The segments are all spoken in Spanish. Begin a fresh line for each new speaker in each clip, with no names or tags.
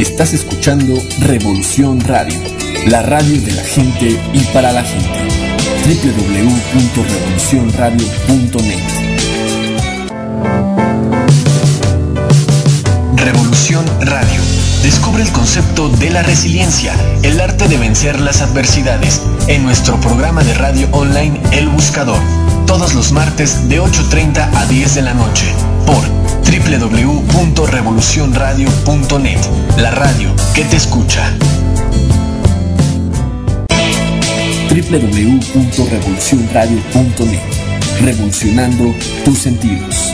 Estás escuchando Revolución Radio, la radio de la gente y para la gente. www.revolucionradio.net Revolución Radio. Descubre el concepto de la resiliencia, el arte de vencer las adversidades, en nuestro programa de radio online El Buscador, todos los martes de 8.30 a 10 de la noche, por www.revolucionradio.net, la radio que te escucha. www.revolucionradio.net, revolucionando tus sentidos.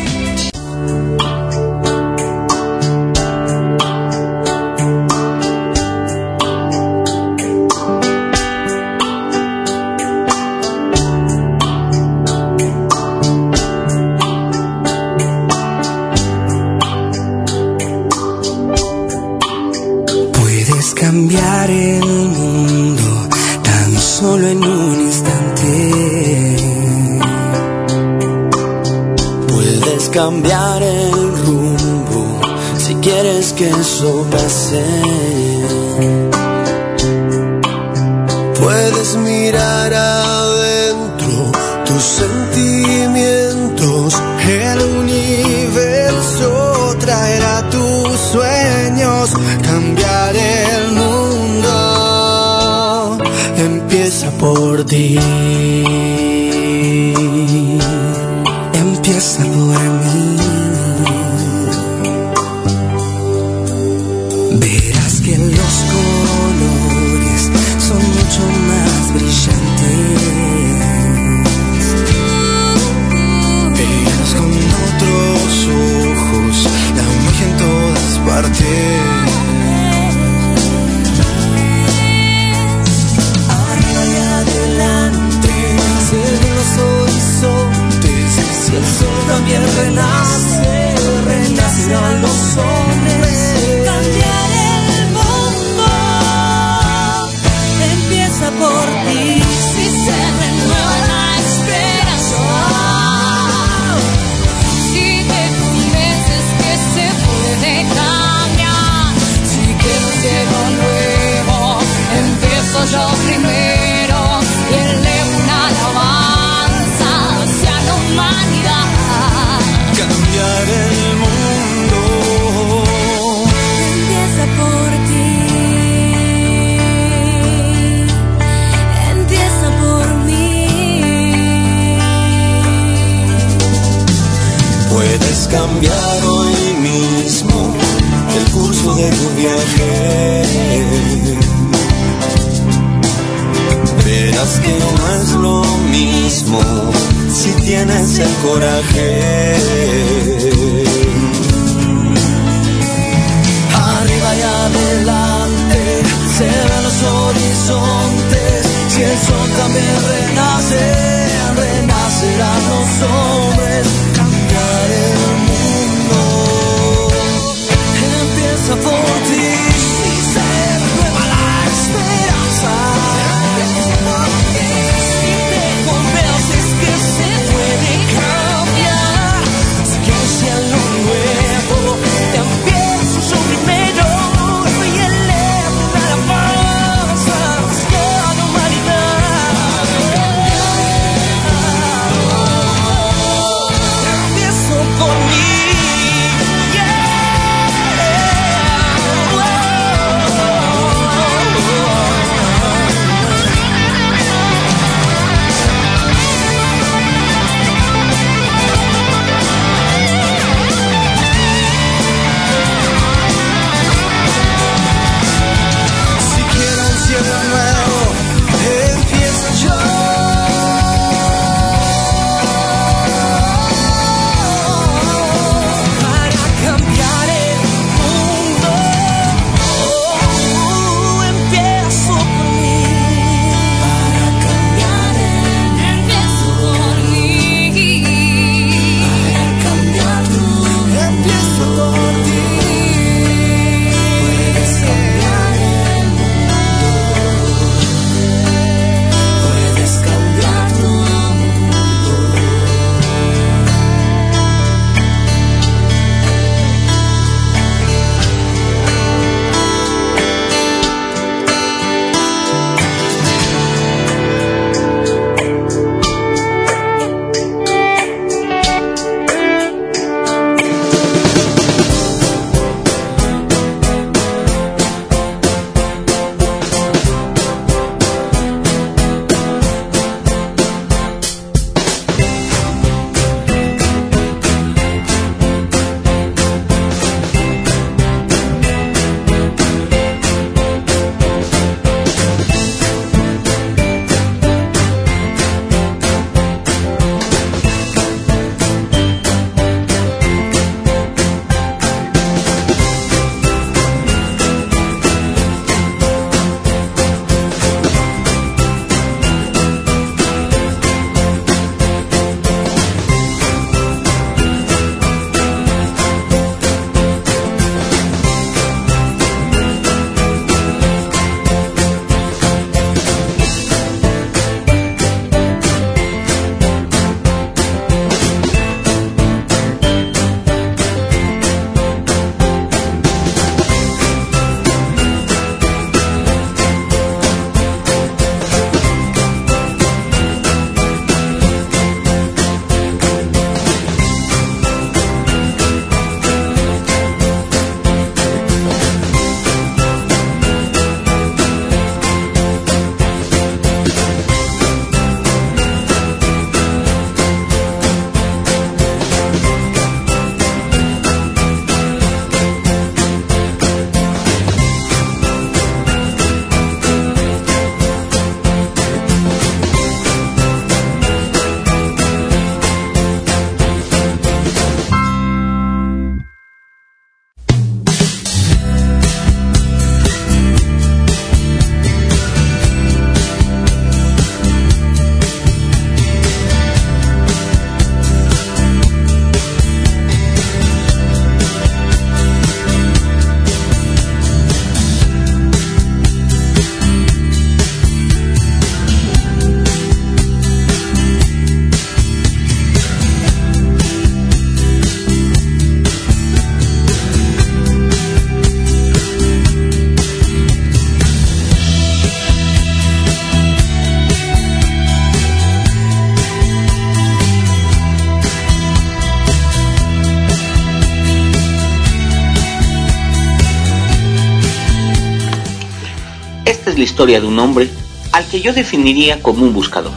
Historia de un hombre al que yo definiría como un buscador.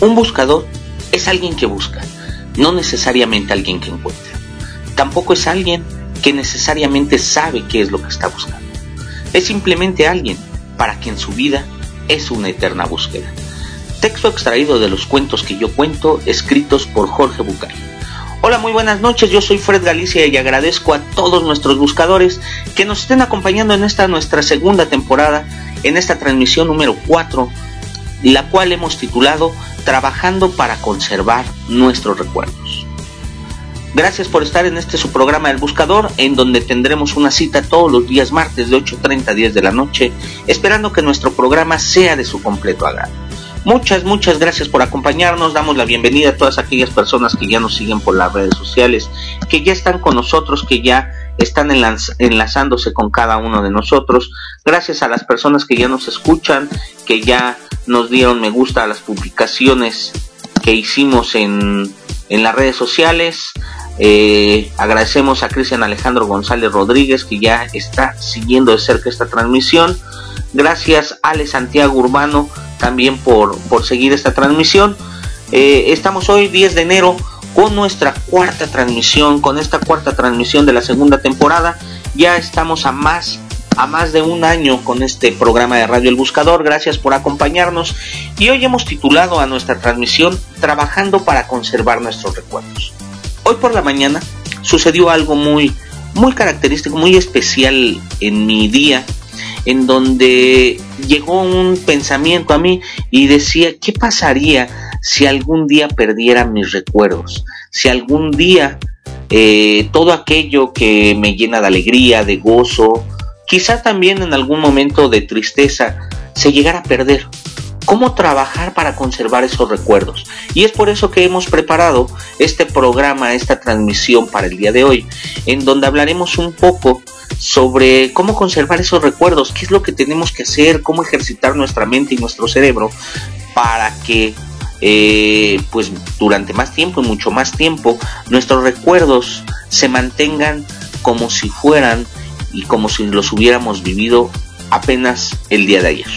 Un buscador es alguien que busca, no necesariamente alguien que encuentra. Tampoco es alguien que necesariamente sabe qué es lo que está buscando. Es simplemente alguien para quien su vida es una eterna búsqueda. Texto extraído de los cuentos que yo cuento, escritos por Jorge Bucay. Hola, muy buenas noches, yo soy Fred Galicia y agradezco a todos nuestros buscadores que nos estén acompañando en esta nuestra segunda temporada, en esta transmisión número 4, la cual hemos titulado Trabajando para conservar nuestros recuerdos. Gracias por estar en este su programa El Buscador, en donde tendremos una cita todos los días martes de 8.30 a 10 de la noche, esperando que nuestro programa sea de su completo agrado. Muchas, muchas gracias por acompañarnos. Damos la bienvenida a todas aquellas personas que ya nos siguen por las redes sociales, que ya están con nosotros, que ya están enlazándose con cada uno de nosotros. Gracias a las personas que ya nos escuchan, que ya nos dieron me gusta a las publicaciones que hicimos en, en las redes sociales. Eh, agradecemos a Cristian Alejandro González Rodríguez que ya está siguiendo de cerca esta transmisión. Gracias Ale Santiago Urbano también por, por seguir esta transmisión. Eh, estamos hoy 10 de enero con nuestra cuarta transmisión, con esta cuarta transmisión de la segunda temporada. Ya estamos a más a más de un año con este programa de Radio El Buscador. Gracias por acompañarnos. Y hoy hemos titulado a nuestra transmisión Trabajando para conservar nuestros recuerdos. Hoy por la mañana sucedió algo muy muy característico, muy especial en mi día en donde llegó un pensamiento a mí y decía, ¿qué pasaría si algún día perdiera mis recuerdos? Si algún día eh, todo aquello que me llena de alegría, de gozo, quizá también en algún momento de tristeza, se llegara a perder. ¿Cómo trabajar para conservar esos recuerdos? Y es por eso que hemos preparado este programa, esta transmisión para el día de hoy, en donde hablaremos un poco sobre cómo conservar esos recuerdos, qué es lo que tenemos que hacer, cómo ejercitar nuestra mente y nuestro cerebro para que eh, pues durante más tiempo y mucho más tiempo nuestros recuerdos se mantengan como si fueran y como si los hubiéramos vivido apenas el día de ayer.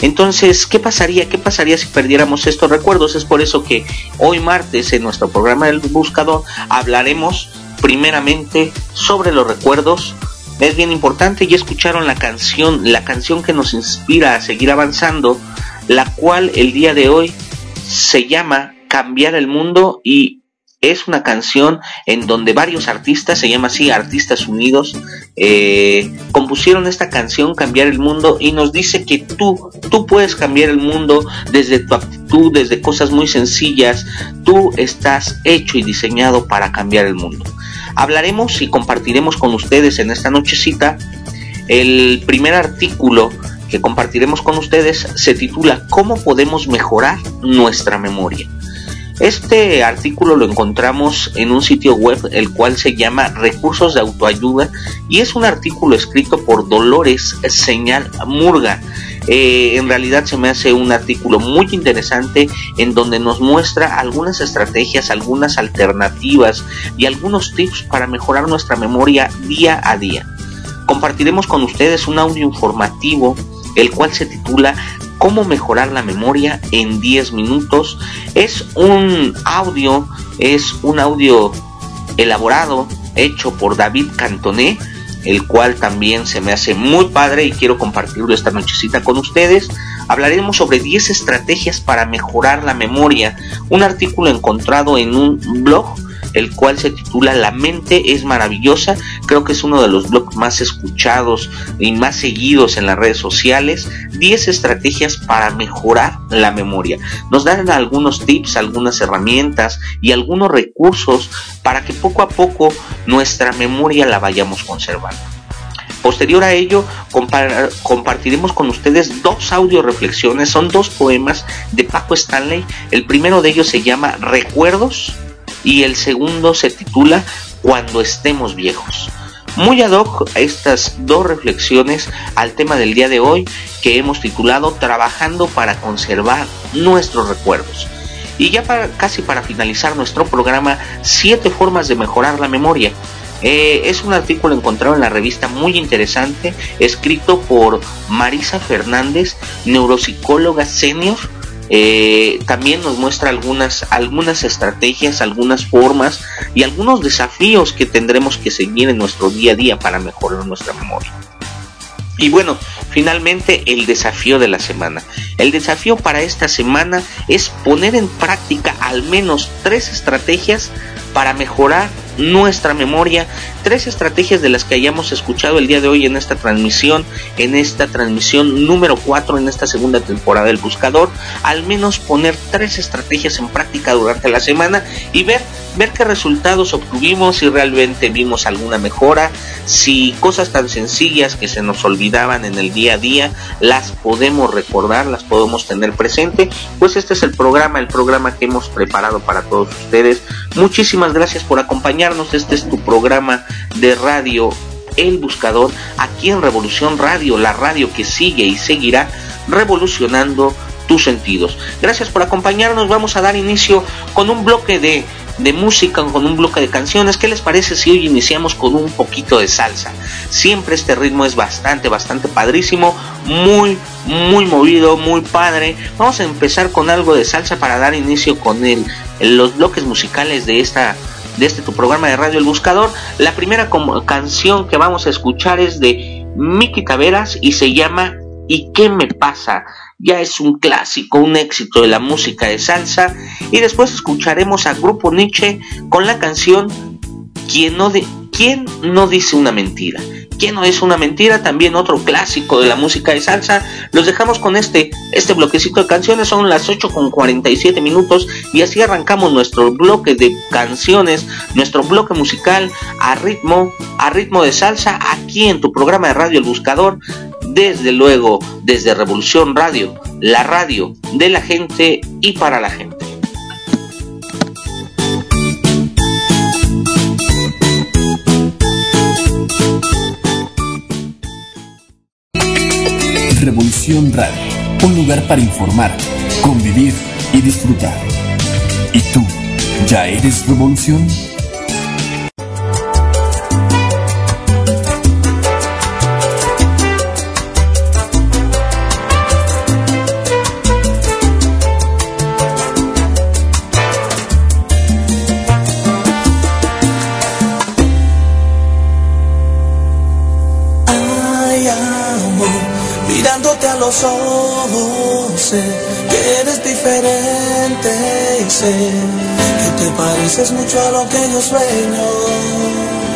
Entonces, ¿qué pasaría? ¿Qué pasaría si perdiéramos estos recuerdos? Es por eso que hoy martes en nuestro programa del buscador hablaremos primeramente sobre los recuerdos, es bien importante. Ya escucharon la canción, la canción que nos inspira a seguir avanzando, la cual el día de hoy se llama Cambiar el Mundo y es una canción en donde varios artistas, se llama así, Artistas Unidos, eh, compusieron esta canción Cambiar el Mundo y nos dice que tú, tú puedes cambiar el mundo desde tu actitud, desde cosas muy sencillas, tú estás hecho y diseñado para cambiar el mundo. Hablaremos y compartiremos con ustedes en esta nochecita el primer artículo que compartiremos con ustedes se titula ¿Cómo podemos mejorar nuestra memoria? Este artículo lo encontramos en un sitio web el cual se llama Recursos de Autoayuda y es un artículo escrito por Dolores Señal Murga. Eh, en realidad se me hace un artículo muy interesante en donde nos muestra algunas estrategias, algunas alternativas y algunos tips para mejorar nuestra memoria día a día. Compartiremos con ustedes un audio informativo el cual se titula cómo mejorar la memoria en 10 minutos. Es un audio, es un audio elaborado, hecho por David Cantoné, el cual también se me hace muy padre y quiero compartirlo esta nochecita con ustedes. Hablaremos sobre 10 estrategias para mejorar la memoria, un artículo encontrado en un blog el cual se titula La mente es maravillosa. Creo que es uno de los blogs más escuchados y más seguidos en las redes sociales. 10 estrategias para mejorar la memoria. Nos dan algunos tips, algunas herramientas y algunos recursos para que poco a poco nuestra memoria la vayamos conservando. Posterior a ello, compartiremos con ustedes dos audio reflexiones, son dos poemas de Paco Stanley. El primero de ellos se llama Recuerdos y el segundo se titula Cuando estemos viejos. Muy ad hoc estas dos reflexiones al tema del día de hoy que hemos titulado Trabajando para conservar nuestros recuerdos. Y ya para, casi para finalizar nuestro programa, siete formas de mejorar la memoria. Eh, es un artículo encontrado en la revista muy interesante, escrito por Marisa Fernández, neuropsicóloga senior. Eh, también nos muestra algunas, algunas estrategias, algunas formas y algunos desafíos que tendremos que seguir en nuestro día a día para mejorar nuestra memoria. Y bueno, finalmente el desafío de la semana. El desafío para esta semana es poner en práctica al menos tres estrategias para mejorar nuestra memoria, tres estrategias de las que hayamos escuchado el día de hoy en esta transmisión, en esta transmisión número 4 en esta segunda temporada del buscador, al menos poner tres estrategias en práctica durante la semana y ver ver qué resultados obtuvimos, si realmente vimos alguna mejora, si cosas tan sencillas que se nos olvidaban en el día a día las podemos recordar, las podemos tener presente, pues este es el programa, el programa que hemos preparado para todos ustedes. Muchísimas gracias por acompañarnos, este es tu programa de radio El Buscador, aquí en Revolución Radio, la radio que sigue y seguirá revolucionando tus sentidos. Gracias por acompañarnos, vamos a dar inicio con un bloque de de música con un bloque de canciones. ¿Qué les parece si hoy iniciamos con un poquito de salsa? Siempre este ritmo es bastante, bastante padrísimo, muy, muy movido, muy padre. Vamos a empezar con algo de salsa para dar inicio con el, los bloques musicales de esta de este tu programa de radio El Buscador. La primera canción que vamos a escuchar es de Miki Taveras y se llama ¿Y qué me pasa? ya es un clásico, un éxito de la música de salsa. Y después escucharemos a Grupo Nietzsche con la canción ¿Quién no, de, ¿Quién no dice una mentira? ¿Quién no es una mentira? También otro clásico de la música de salsa. Los dejamos con este, este bloquecito de canciones. Son las 8 con 47 minutos. Y así arrancamos nuestro bloque de canciones, nuestro bloque musical a ritmo, a ritmo de salsa, aquí en tu programa de radio El Buscador desde luego desde Revolución Radio, la radio de la gente y para la gente.
Un lugar para informar, convivir y disfrutar. ¿Y tú, ya eres revolución?
Sé que eres diferente y sé que te pareces mucho a lo que yo sueño.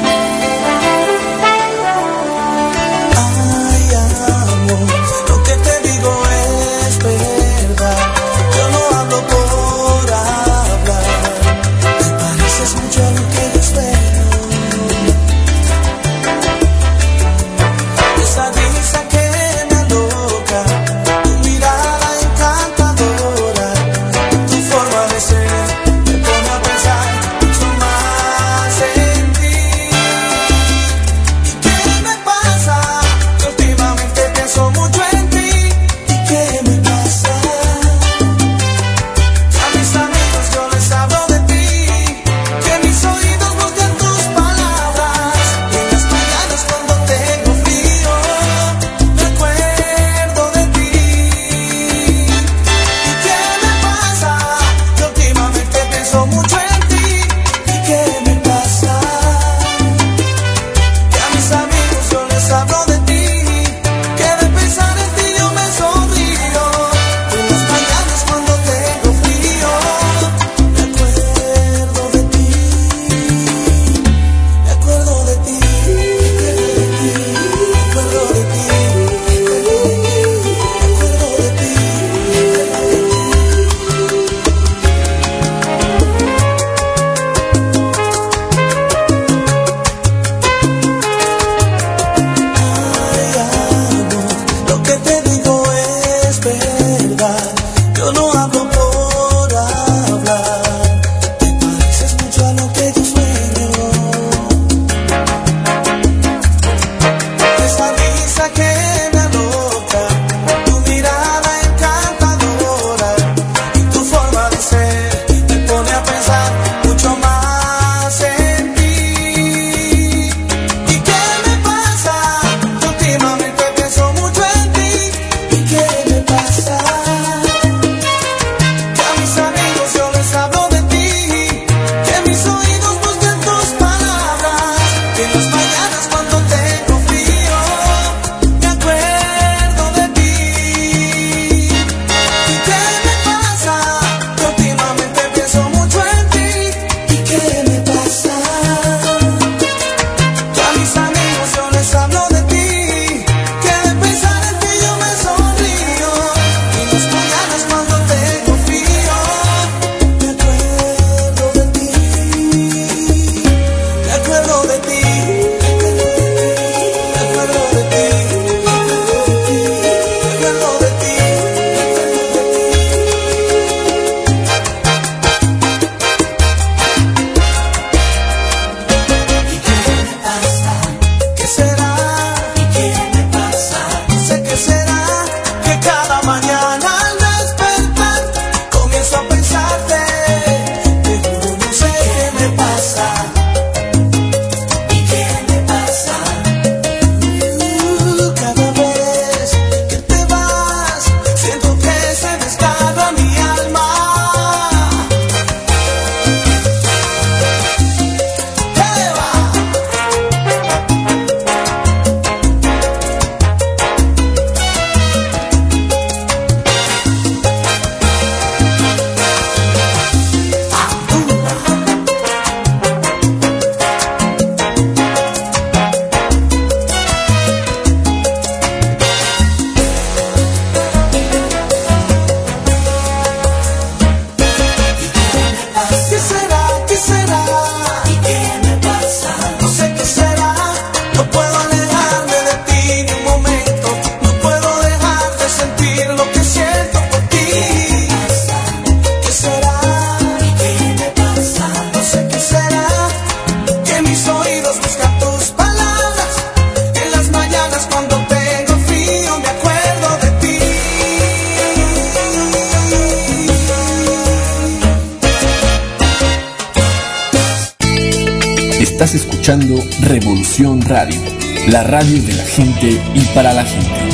escuchando Revolución Radio, la radio de la gente y para la gente.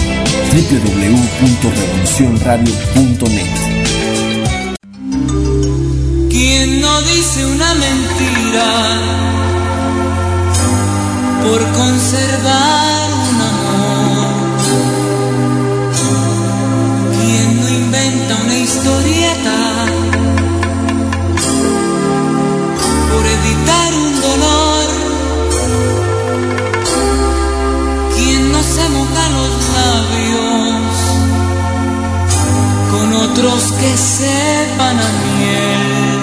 www.revolucionradio.net
Quien no dice una mentira por conservar que sepan a miel.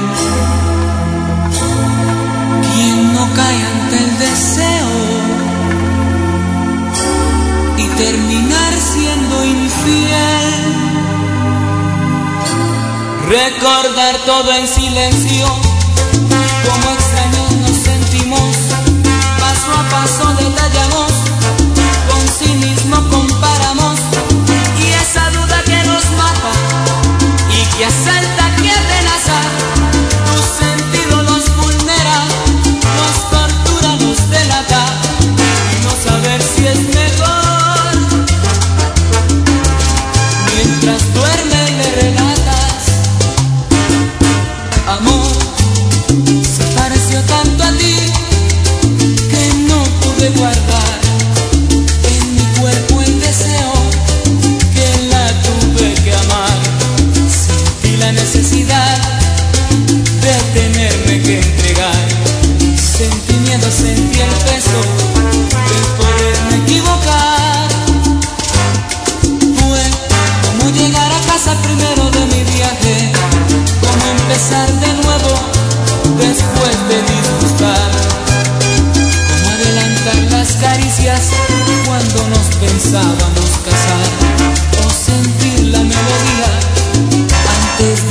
Quien no cae ante el deseo y terminar siendo infiel. Recordar todo en silencio.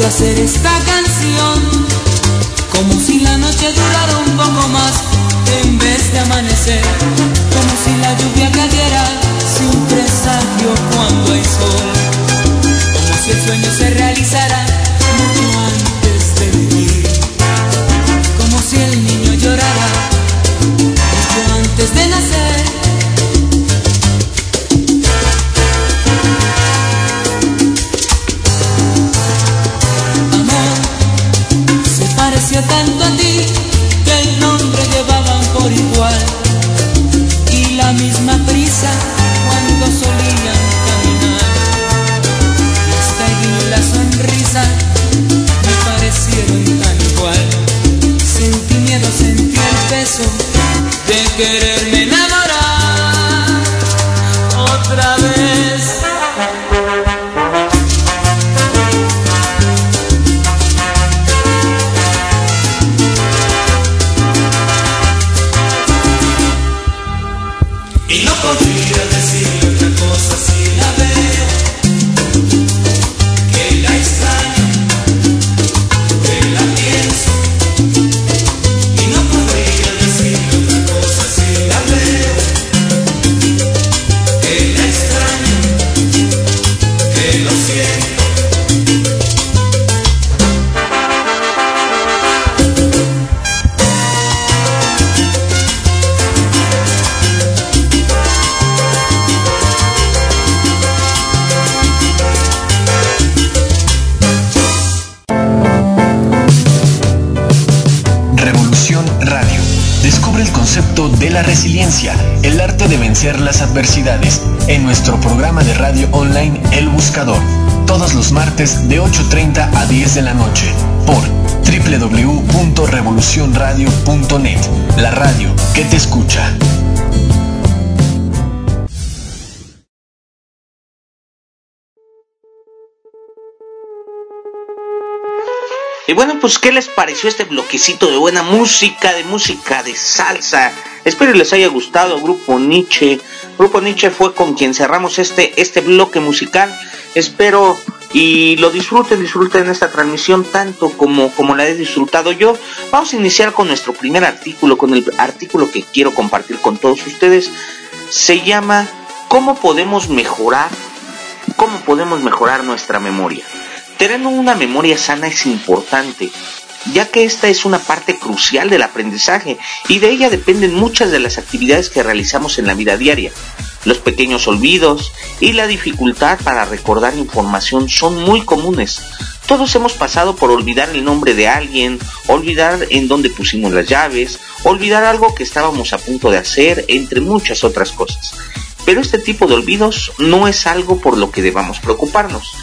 hacer esta canción como si la noche durara
pues ¿qué les pareció este bloquecito de buena música, de música de salsa? Espero les haya gustado Grupo Nietzsche. Grupo Nietzsche fue con quien cerramos este, este bloque musical. Espero y lo disfruten, disfruten esta transmisión tanto como, como la he disfrutado yo. Vamos a iniciar con nuestro primer artículo, con el artículo que quiero compartir con todos ustedes. Se llama ¿Cómo podemos mejorar? ¿Cómo podemos mejorar nuestra memoria? Tener una memoria sana es importante, ya que esta es una parte crucial del aprendizaje y de ella dependen muchas de las actividades que realizamos en la vida diaria. Los pequeños olvidos y la dificultad para recordar información son muy comunes. Todos hemos pasado por olvidar el nombre de alguien, olvidar en dónde pusimos las llaves, olvidar algo que estábamos a punto de hacer, entre muchas otras cosas. Pero este tipo de olvidos no es algo por lo que debamos preocuparnos.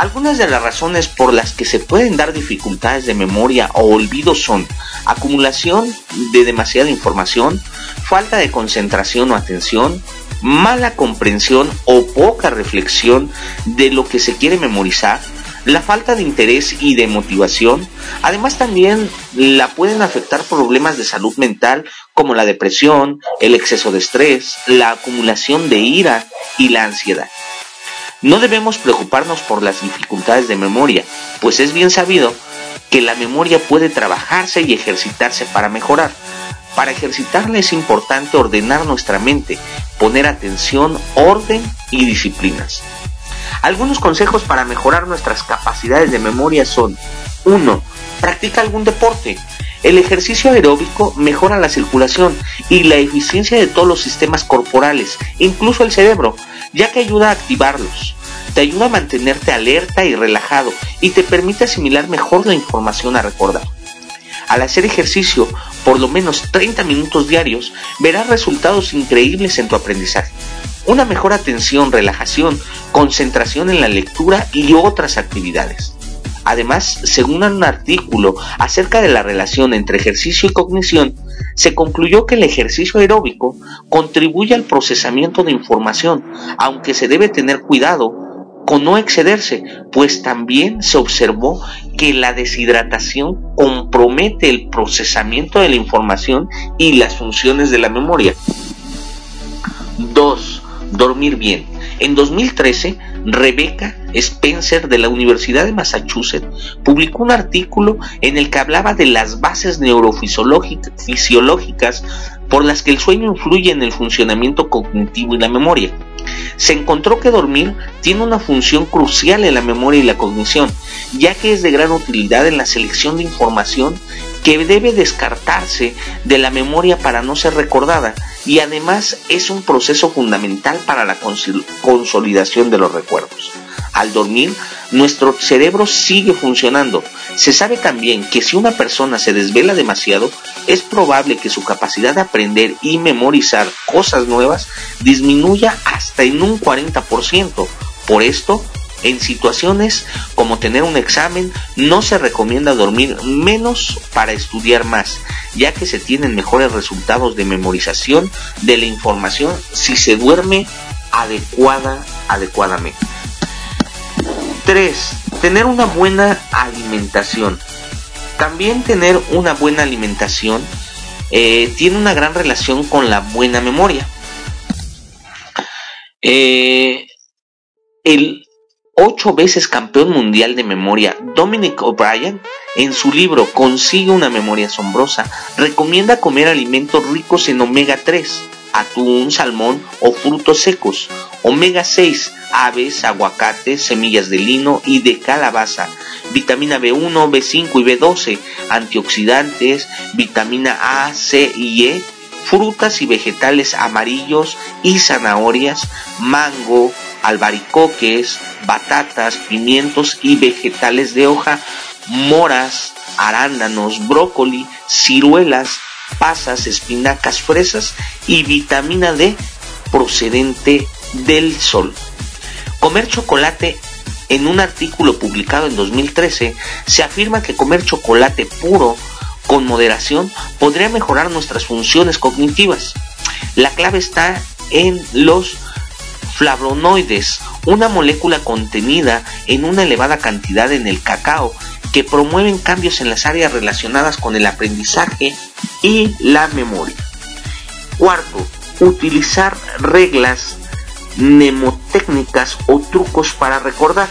Algunas de las razones por las que se pueden dar dificultades de memoria o olvido son acumulación de demasiada información, falta de concentración o atención, mala comprensión o poca reflexión de lo que se quiere memorizar, la falta de interés y de motivación, además también la pueden afectar problemas de salud mental como la depresión, el exceso de estrés, la acumulación de ira y la ansiedad. No debemos preocuparnos por las dificultades de memoria, pues es bien sabido que la memoria puede trabajarse y ejercitarse para mejorar. Para ejercitarla es importante ordenar nuestra mente, poner atención, orden y disciplinas. Algunos consejos para mejorar nuestras capacidades de memoria son 1. Practica algún deporte. El ejercicio aeróbico mejora la circulación y la eficiencia de todos los sistemas corporales, incluso el cerebro, ya que ayuda a activarlos. Te ayuda a mantenerte alerta y relajado y te permite asimilar mejor la información a recordar. Al hacer ejercicio por lo menos 30 minutos diarios, verás resultados increíbles en tu aprendizaje. Una mejor atención, relajación, concentración en la lectura y otras actividades. Además, según un artículo acerca de la relación entre ejercicio y cognición, se concluyó que el ejercicio aeróbico contribuye al procesamiento de información, aunque se debe tener cuidado con no excederse, pues también se observó que la deshidratación compromete el procesamiento de la información y las funciones de la memoria. 2. Dormir bien. En 2013, Rebecca Spencer de la Universidad de Massachusetts publicó un artículo en el que hablaba de las bases neurofisiológicas por las que el sueño influye en el funcionamiento cognitivo y la memoria. Se encontró que dormir tiene una función crucial en la memoria y la cognición, ya que es de gran utilidad en la selección de información que debe descartarse de la memoria para no ser recordada y además es un proceso fundamental para la consolidación de los recuerdos. Al dormir, nuestro cerebro sigue funcionando. Se sabe también que si una persona se desvela demasiado, es probable que su capacidad de aprender y memorizar cosas nuevas disminuya hasta en un 40%. Por esto, en situaciones como tener un examen, no se recomienda dormir menos para estudiar más, ya que se tienen mejores resultados de memorización de la información si se duerme adecuada, adecuadamente. 3. Tener una buena alimentación. También tener una buena alimentación eh, tiene una gran relación con la buena memoria. Eh, el ocho veces campeón mundial de memoria, Dominic O'Brien, en su libro Consigue una memoria asombrosa, recomienda comer alimentos ricos en omega 3, atún, salmón o frutos secos, omega 6, aves, aguacates, semillas de lino y de calabaza, vitamina B1, B5 y B12, antioxidantes, vitamina A, C y E, frutas y vegetales amarillos y zanahorias, mango, albaricoques, batatas, pimientos y vegetales de hoja, moras, arándanos, brócoli, ciruelas, pasas, espinacas, fresas y vitamina D procedente del sol. Comer chocolate en un artículo publicado en 2013 se afirma que comer chocolate puro con moderación podría mejorar nuestras funciones cognitivas. La clave está en los flavonoides, una molécula contenida en una elevada cantidad en el cacao que promueven cambios en las áreas relacionadas con el aprendizaje y la memoria. Cuarto, utilizar reglas mnemotécnicas o trucos para recordar.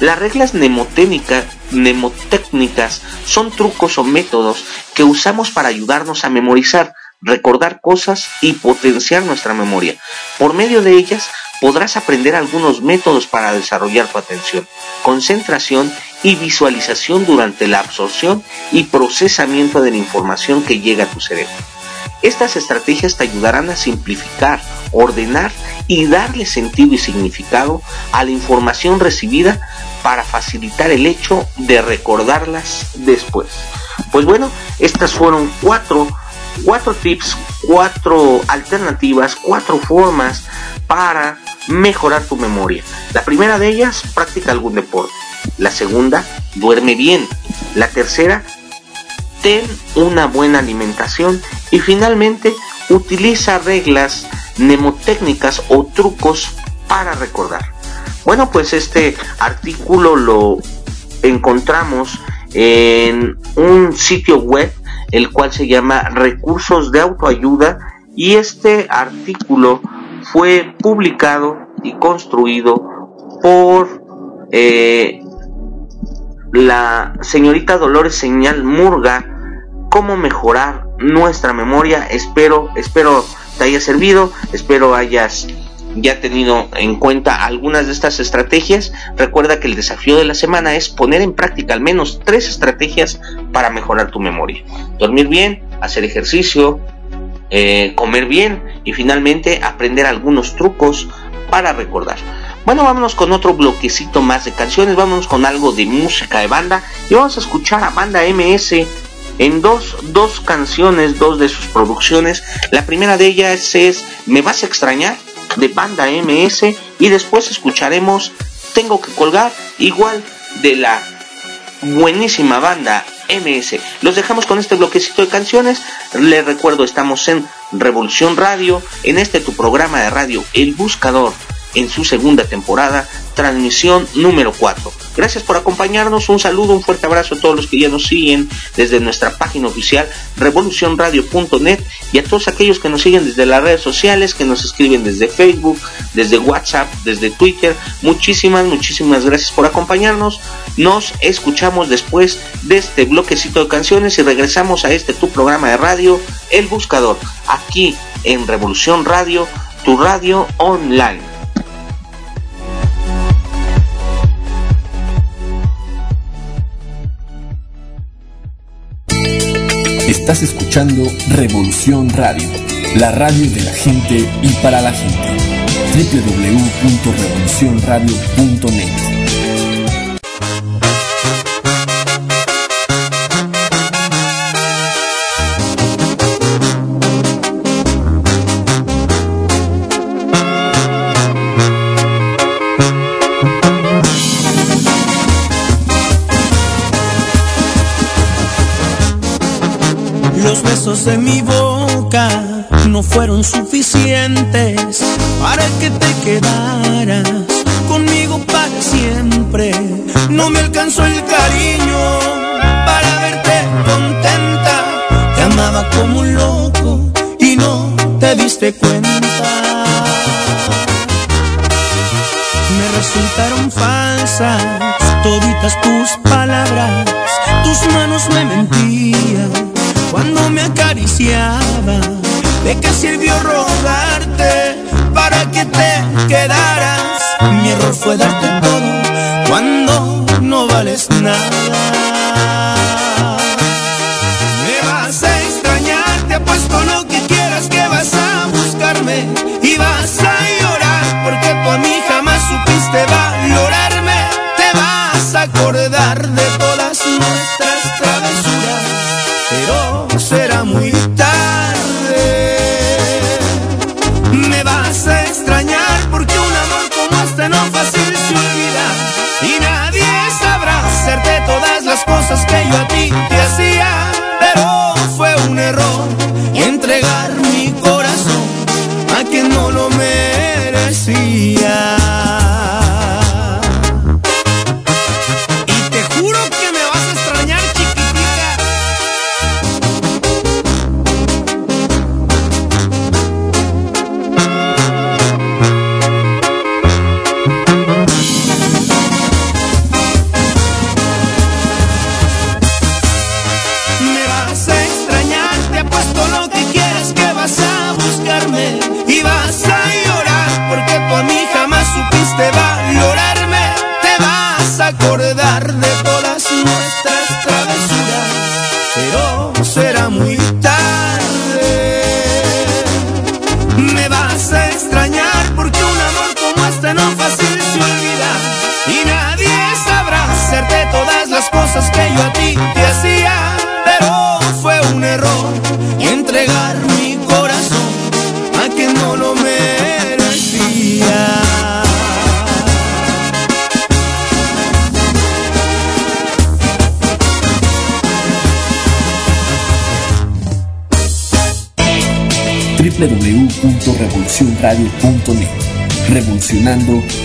Las reglas mnemotécnicas son trucos o métodos que usamos para ayudarnos a memorizar, recordar cosas y potenciar nuestra memoria. Por medio de ellas podrás aprender algunos métodos para desarrollar tu atención, concentración y visualización durante la absorción y procesamiento de la información que llega a tu cerebro. Estas estrategias te ayudarán a simplificar, ordenar y darle sentido y significado a la información recibida para facilitar el hecho de recordarlas después. Pues bueno, estas fueron cuatro, cuatro tips, cuatro alternativas, cuatro formas para mejorar tu memoria. La primera de ellas, practica algún deporte. La segunda, duerme bien. La tercera, ten una buena alimentación. Y finalmente, utiliza reglas mnemotécnicas o trucos para recordar. Bueno, pues este artículo lo encontramos en un sitio web el cual se llama Recursos de Autoayuda y este artículo fue publicado y construido por eh, la señorita Dolores Señal Murga cómo mejorar nuestra memoria. Espero, espero te haya servido, espero hayas ya tenido en cuenta algunas de estas estrategias. Recuerda que el desafío de la semana es poner en práctica al menos tres estrategias para mejorar tu memoria. Dormir bien, hacer ejercicio, eh, comer bien y finalmente aprender algunos trucos para recordar. Bueno, vámonos con otro bloquecito más de canciones, vámonos con algo de música de banda y vamos a escuchar a Banda MS en dos, dos canciones, dos de sus producciones. La primera de ellas es Me vas a extrañar de Banda MS y después escucharemos Tengo que colgar igual de la buenísima banda MS. Los dejamos con este bloquecito de canciones. Les recuerdo, estamos en Revolución Radio, en este tu programa de radio El Buscador en su segunda temporada, transmisión número 4. Gracias por acompañarnos, un saludo, un fuerte abrazo a todos los que ya nos siguen desde nuestra página oficial revolucionradio.net y a todos aquellos que nos siguen desde las redes sociales, que nos escriben desde Facebook, desde WhatsApp, desde Twitter. Muchísimas, muchísimas gracias por acompañarnos. Nos escuchamos después de este bloquecito de canciones y regresamos a este tu programa de radio, El Buscador, aquí en Revolución Radio, tu radio online.
Estás escuchando Revolución Radio, la radio de la gente y para la gente. www.revolucionradio.net
de mi boca no fueron suficientes para que te quedaras conmigo para siempre. No me alcanzó el cariño para verte contenta. Te amaba como un loco y no te diste cuenta. Me resultaron falsas toditas tus palabras, tus manos me mentían ¿De qué sirvió rogarte para que te quedaras? Mi error fue darte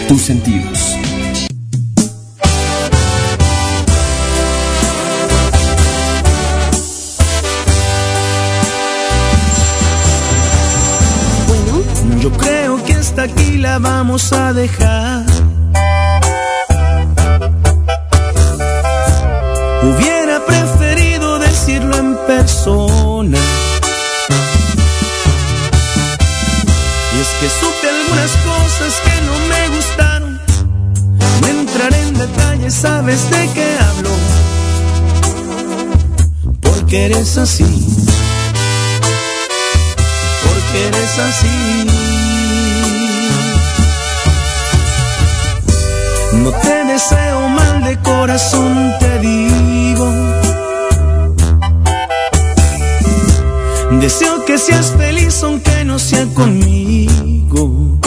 Tus sentidos.
Bueno, yo creo que hasta aquí la vamos a dejar. Detalles, sabes de qué hablo. Porque eres así. Porque eres así. No te deseo mal de corazón, te digo. Deseo que seas feliz aunque no sea conmigo.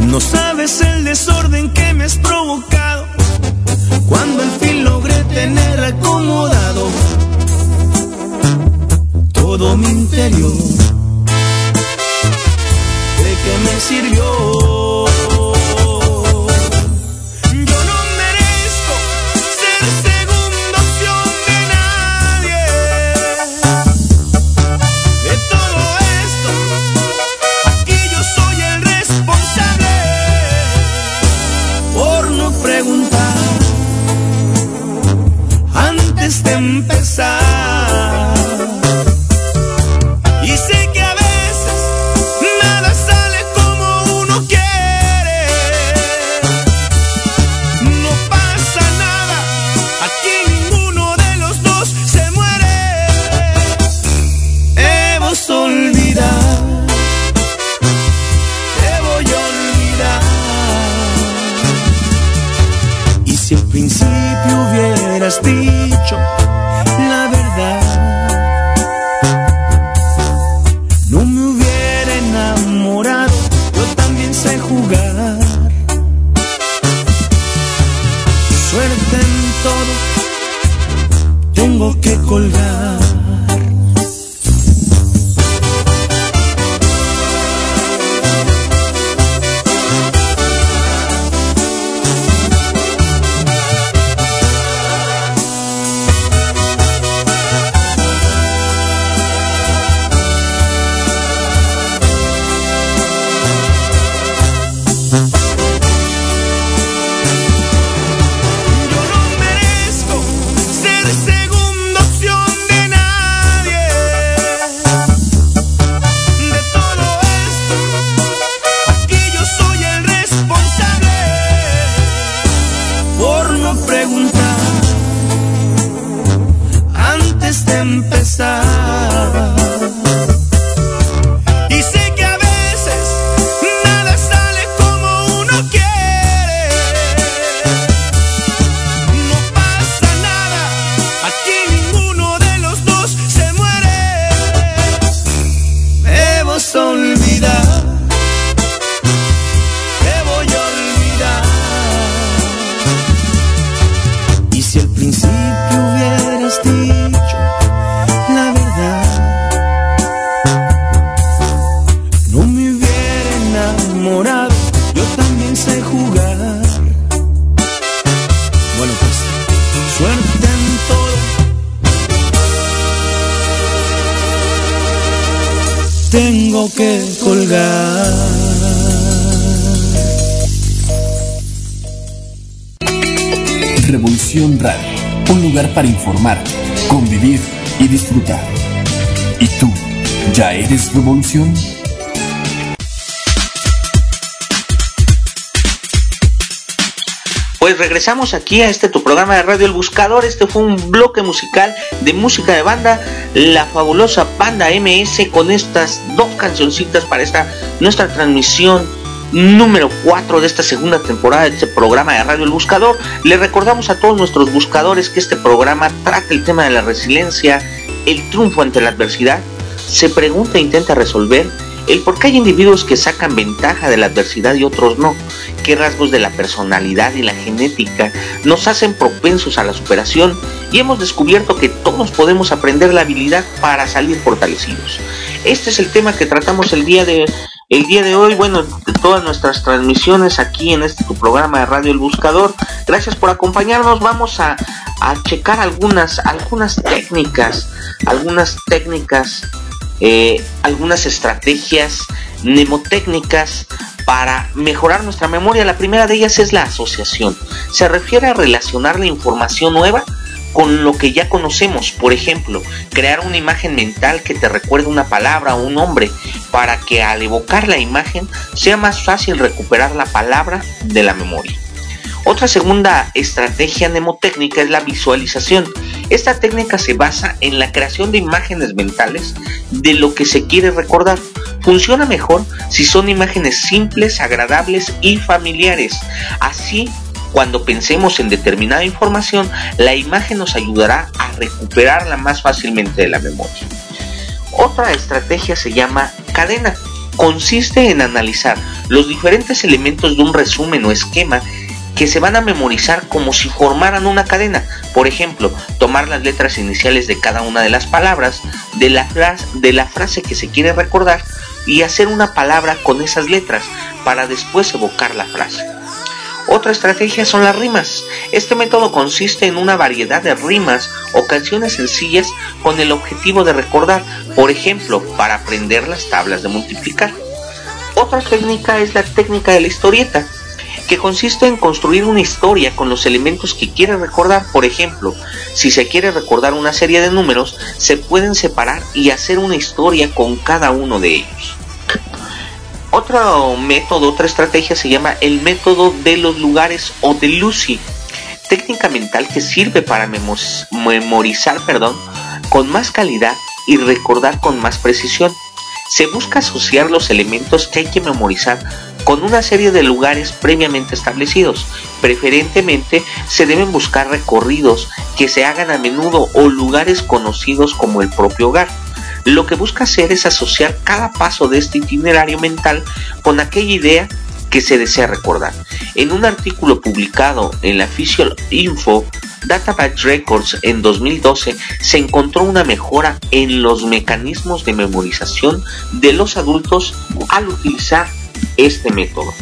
No sabes el desorden que me has provocado cuando al fin logré tener acomodado todo mi interior. ¿De qué me sirvió?
Ya eres revolución?
Pues regresamos aquí a este tu programa de radio El Buscador. Este fue un bloque musical de música de banda, la fabulosa banda MS con estas dos cancioncitas para esta nuestra transmisión número 4 de esta segunda temporada de este programa de radio El Buscador. Le recordamos a todos nuestros buscadores que este programa trata el tema de la resiliencia, el triunfo ante la adversidad, se pregunta e intenta resolver el por qué hay individuos que sacan ventaja de la adversidad y otros no, qué rasgos de la personalidad y la genética nos hacen propensos a la superación y hemos descubierto que todos podemos aprender la habilidad para salir fortalecidos. Este es el tema que tratamos el día de el día de hoy, bueno, de todas nuestras transmisiones aquí en este tu programa de Radio El Buscador. Gracias por acompañarnos. Vamos a, a checar algunas, algunas técnicas, algunas técnicas, eh, algunas estrategias mnemotécnicas para mejorar nuestra memoria. La primera de ellas es la asociación. Se refiere a relacionar la información nueva con lo que ya conocemos. Por ejemplo, crear una imagen mental que te recuerde una palabra o un nombre para que al evocar la imagen sea más fácil recuperar la palabra de la memoria. Otra segunda estrategia mnemotécnica es la visualización. Esta técnica se basa en la creación de imágenes mentales de lo que se quiere recordar. Funciona mejor si son imágenes simples, agradables y familiares. Así cuando pensemos en determinada información, la imagen nos ayudará a recuperarla más fácilmente de la memoria. Otra estrategia se llama cadena. Consiste en analizar los diferentes elementos de un resumen o esquema que se van a memorizar como si formaran una cadena. Por ejemplo, tomar las letras iniciales de cada una de las palabras de la, frase, que se quiere recordar y hacer una palabra con esas letras para después evocar la frase. Otra estrategia son las rimas. Este método consiste en una variedad de rimas o canciones sencillas con el objetivo de recordar, por ejemplo, para aprender las tablas de multiplicar. Otra técnica es la técnica de la historieta, que consiste en construir una historia con los elementos que quiere recordar. Por ejemplo, si se quiere recordar una serie de números, se pueden separar y hacer una historia con cada uno de ellos. Otro método, otra estrategia se llama el método de los lugares o de Lucy, técnica mental que sirve para memorizar perdón, con más calidad y recordar con más precisión. Se busca asociar los elementos que hay que memorizar con una serie de lugares previamente establecidos. Preferentemente se deben buscar recorridos que se hagan a menudo o lugares conocidos como el propio hogar. Lo que busca hacer es asociar cada paso de este itinerario mental con aquella idea que se desea recordar. En un artículo publicado en la Official Info Database Records en 2012 se encontró una mejora en los mecanismos de memorización de los adultos al utilizar este método.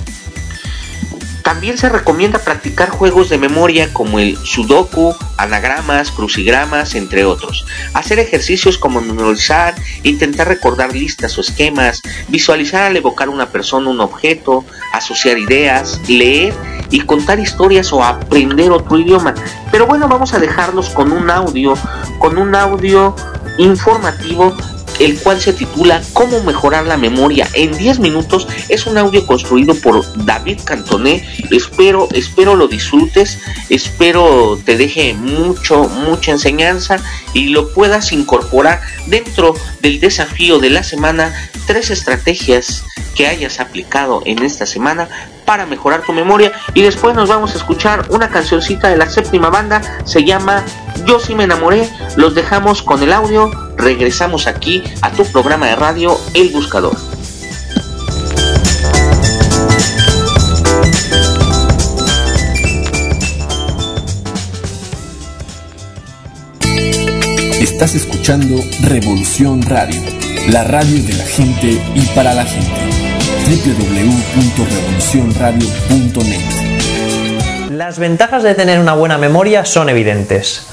También se recomienda practicar juegos de memoria como el sudoku, anagramas, crucigramas, entre otros. Hacer ejercicios como memorizar, intentar recordar listas o esquemas, visualizar al evocar una persona, un objeto, asociar ideas, leer y contar historias o aprender otro idioma. Pero bueno, vamos a dejarlos con un audio, con un audio informativo el cual se titula Cómo mejorar la memoria en 10 minutos. Es un audio construido por David Cantoné. Espero, espero lo disfrutes, espero te deje mucho, mucha enseñanza y lo puedas incorporar dentro del desafío de la semana. Tres estrategias que hayas aplicado en esta semana para mejorar tu memoria y después nos vamos a escuchar una cancioncita de la séptima banda se llama Yo sí me enamoré los dejamos con el audio regresamos aquí a tu programa de radio El Buscador
Estás escuchando Revolución Radio, la radio de la gente y para la gente www.revolucionradio.net.
Las ventajas de tener una buena memoria son evidentes.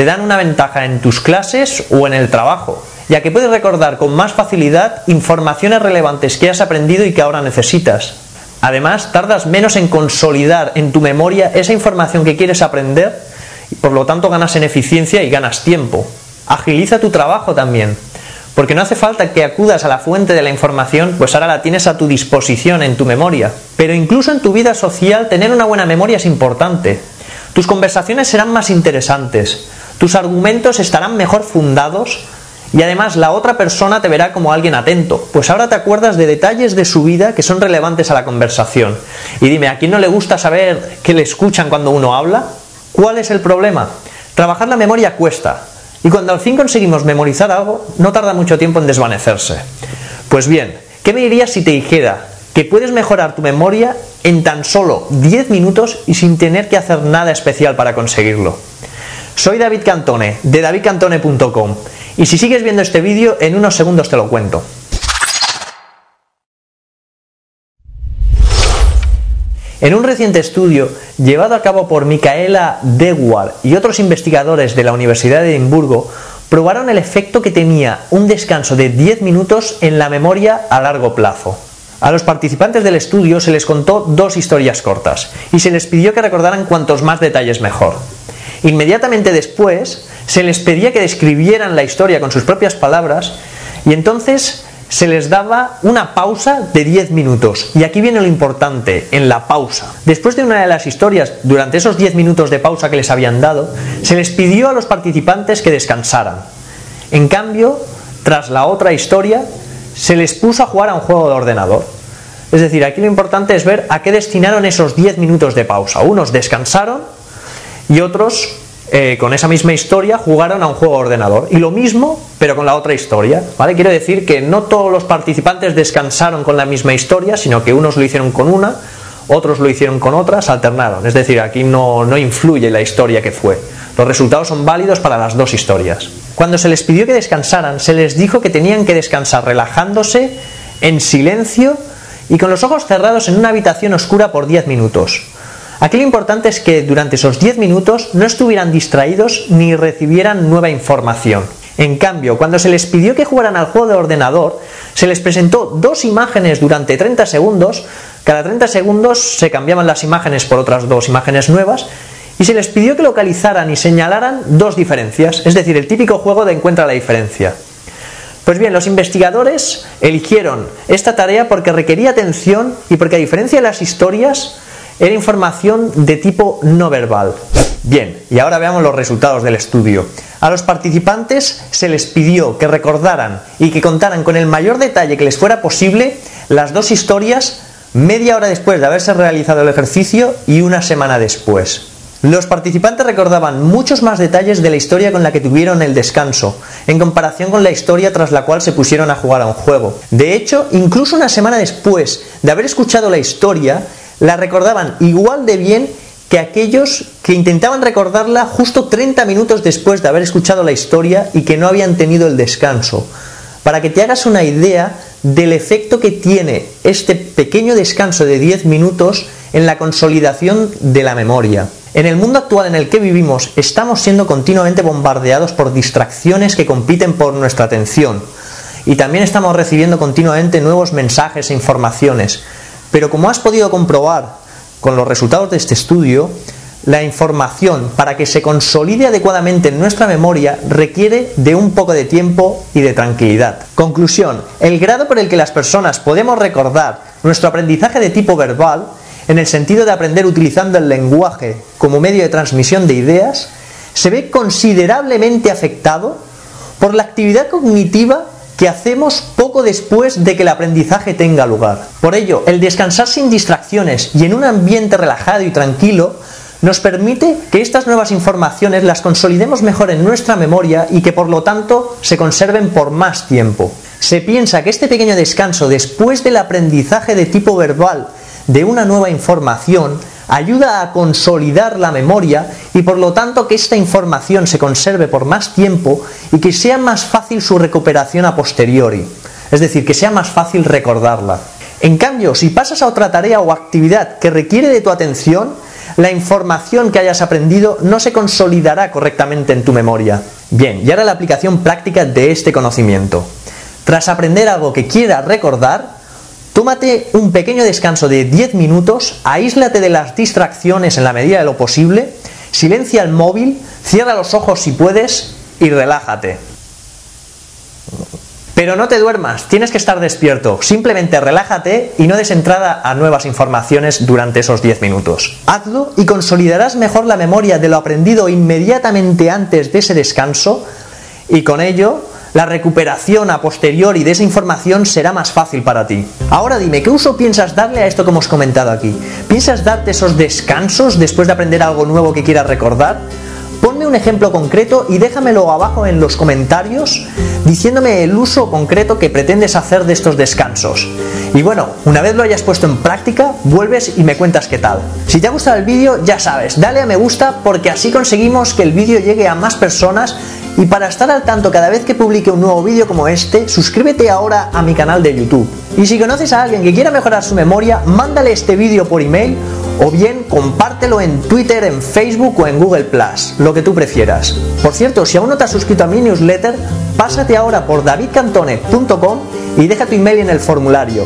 Te dan una ventaja en tus clases o en el trabajo, ya que puedes recordar con más facilidad informaciones relevantes que has aprendido y que ahora necesitas. Además, tardas menos en consolidar en tu memoria esa información que quieres aprender y por lo tanto ganas en eficiencia y ganas tiempo. Agiliza tu trabajo también porque no hace falta que acudas a la fuente de la información, pues ahora la tienes a tu disposición en tu memoria. Pero incluso en tu vida social tener una buena memoria es importante. Tus conversaciones serán más interesantes, tus argumentos estarán mejor fundados y además la otra persona te verá como alguien atento, pues ahora te acuerdas de detalles de su vida que son relevantes a la conversación. Y dime, ¿a quién no le gusta saber que le escuchan cuando uno habla? ¿Cuál es el problema? Trabajar la memoria cuesta, y cuando al fin conseguimos memorizar algo, no tarda mucho tiempo en desvanecerse. Pues bien, ¿Qué me dirías si te dijera que puedes mejorar tu memoria en tan solo 10 minutos y sin tener que hacer nada especial para conseguirlo? Soy David Cantone, de davidcantone.com, y si sigues viendo este vídeo, en unos segundos te lo cuento. En un reciente estudio llevado a cabo por Micaela Dewar y otros investigadores de la Universidad de Edimburgo, probaron el efecto que tenía un descanso de 10 minutos en la memoria a largo plazo. A los participantes del estudio se les contó dos historias cortas y se les pidió que recordaran cuantos más detalles mejor. Inmediatamente después se les pedía que describieran la historia con sus propias palabras y entonces se les daba una pausa de 10 minutos. Y aquí viene lo importante, en la pausa. Después de una de las historias, durante esos 10 minutos de pausa que les habían dado, se les pidió a los participantes que descansaran. En cambio, tras la otra historia, se les puso a jugar a un juego de ordenador. Es decir, aquí lo importante es ver a qué destinaron esos 10 minutos de pausa. Unos descansaron y otros eh, con esa misma historia jugaron a un juego de ordenador. Y lo mismo, pero con la otra historia. ¿vale? Quiero decir que no todos los participantes descansaron con la misma historia, sino que unos lo hicieron con una, otros lo hicieron con otra, se alternaron. Es decir, aquí no, no influye la historia que fue. Los resultados son válidos para las dos historias. Cuando se les pidió que descansaran, se les dijo que tenían que descansar relajándose, en silencio y con los ojos cerrados en una habitación oscura por 10 minutos. Aquí lo importante es que durante esos 10 minutos no estuvieran distraídos ni recibieran nueva información. En cambio, cuando se les pidió que jugaran al juego de ordenador, se les presentó dos imágenes durante 30 segundos, cada 30 segundos se cambiaban las imágenes por otras dos imágenes nuevas, y se les pidió que localizaran y señalaran dos diferencias, es decir, el típico juego de encuentra la diferencia. Pues bien, los investigadores eligieron esta tarea porque requería atención y porque a diferencia de las historias, era información de tipo no verbal. Bien, y ahora veamos los resultados del estudio. A los participantes se les pidió que recordaran y que contaran con el mayor detalle que les fuera posible las dos historias media hora después de haberse realizado el ejercicio y una semana después. Los participantes recordaban muchos más detalles de la historia con la que tuvieron el descanso, en comparación con la historia tras la cual se pusieron a jugar a un juego. De hecho, incluso una semana después de haber escuchado la historia, la recordaban igual de bien que aquellos que intentaban recordarla justo 30 minutos después de haber escuchado la historia y que no habían tenido el descanso. Para que te hagas una idea del efecto que tiene este pequeño descanso de 10 minutos en la consolidación de la memoria. En el mundo actual en el que vivimos estamos siendo continuamente bombardeados por distracciones que compiten por nuestra atención y también estamos recibiendo continuamente nuevos mensajes e informaciones pero como has podido comprobar con los resultados de este estudio, la información para que se consolide adecuadamente en nuestra memoria requiere de un poco de tiempo y de tranquilidad. Conclusión, el grado por el que las personas podemos recordar nuestro aprendizaje de tipo verbal, en el sentido de aprender utilizando el lenguaje como medio de transmisión de ideas, se ve considerablemente afectado por la actividad cognitiva que hacemos poco después de que el aprendizaje tenga lugar. Por ello, el descansar sin distracciones y en un ambiente relajado y tranquilo nos permite que estas nuevas informaciones las consolidemos mejor en nuestra memoria y que por lo tanto se conserven por más tiempo. Se piensa que este pequeño descanso después del aprendizaje de tipo verbal de una nueva información ayuda a consolidar la memoria y por lo tanto que esta información se conserve por más tiempo y que sea más fácil su recuperación a posteriori, es decir, que sea más fácil recordarla. En cambio, si pasas a otra tarea o actividad que requiere de tu atención, la información que hayas aprendido no se consolidará correctamente en tu memoria. Bien, y ahora la aplicación práctica de este conocimiento. Tras aprender algo que quieras recordar, Tómate un pequeño descanso de 10 minutos, aíslate de las distracciones en la medida de lo posible, silencia el móvil, cierra los ojos si puedes y relájate. Pero no te duermas, tienes que estar despierto. Simplemente relájate y no des entrada a nuevas informaciones durante esos 10 minutos. Hazlo y consolidarás mejor la memoria de lo aprendido inmediatamente antes de ese descanso y con ello la recuperación a posteriori de esa información será más fácil para ti. Ahora dime, ¿qué uso piensas darle a esto que hemos comentado aquí? ¿Piensas darte esos descansos después de aprender algo nuevo que quieras recordar? Ponme un ejemplo concreto y déjamelo abajo en los comentarios diciéndome el uso concreto que pretendes hacer de estos descansos. Y bueno, una vez lo hayas puesto en práctica, vuelves y me cuentas qué tal. Si te ha gustado el vídeo, ya sabes, dale a me gusta porque así conseguimos que el vídeo llegue a más personas y para estar al tanto cada vez que publique un nuevo vídeo como este, suscríbete ahora a mi canal de YouTube. Y si conoces a alguien que quiera mejorar su memoria, mándale este vídeo por email o bien compártelo en Twitter, en Facebook o en Google Plus, lo que tú prefieras. Por cierto, si aún no te has suscrito a mi newsletter, pásate ahora por davidcantone.com y deja tu email en el formulario.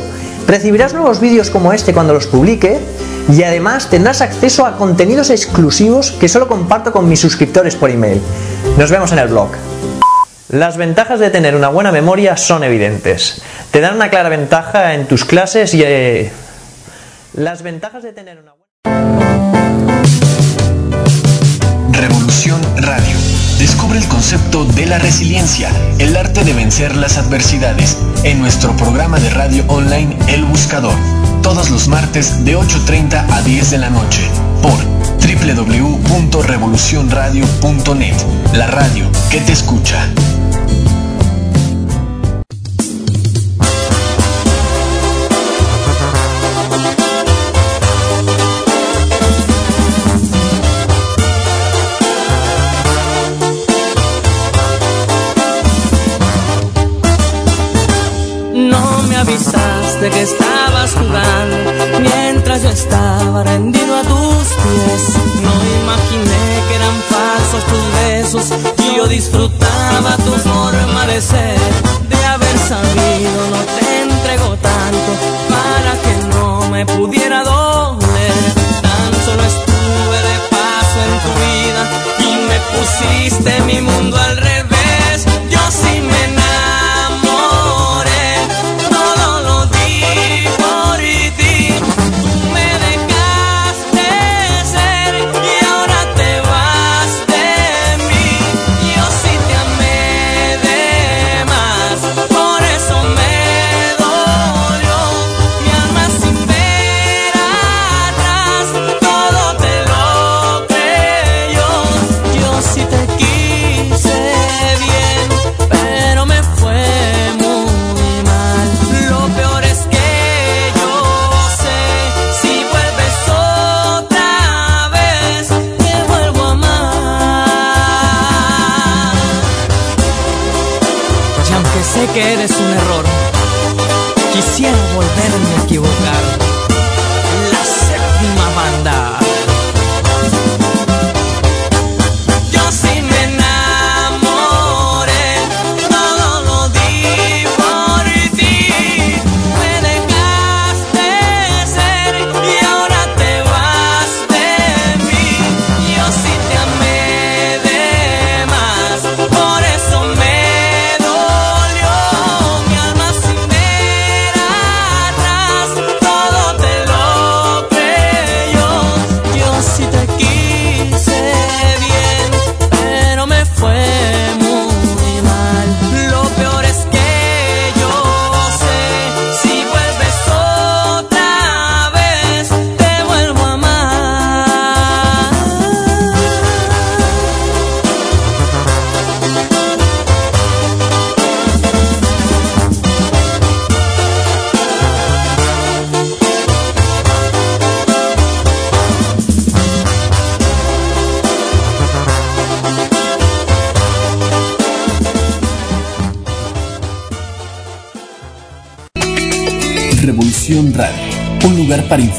Recibirás nuevos vídeos como este cuando los publique y además tendrás acceso a contenidos exclusivos que solo comparto con mis suscriptores por email. Nos vemos en el blog. Las ventajas de tener una buena memoria son evidentes. Te dan una clara ventaja en tus clases y... Eh, las ventajas de tener una buena...
Revolución Radio. Descubre el concepto de la resiliencia, el arte de vencer las adversidades, en nuestro programa de radio online El Buscador, todos los martes de 8.30 a 10 de la noche, por www.revolucionradio.net, la radio que te escucha.
Para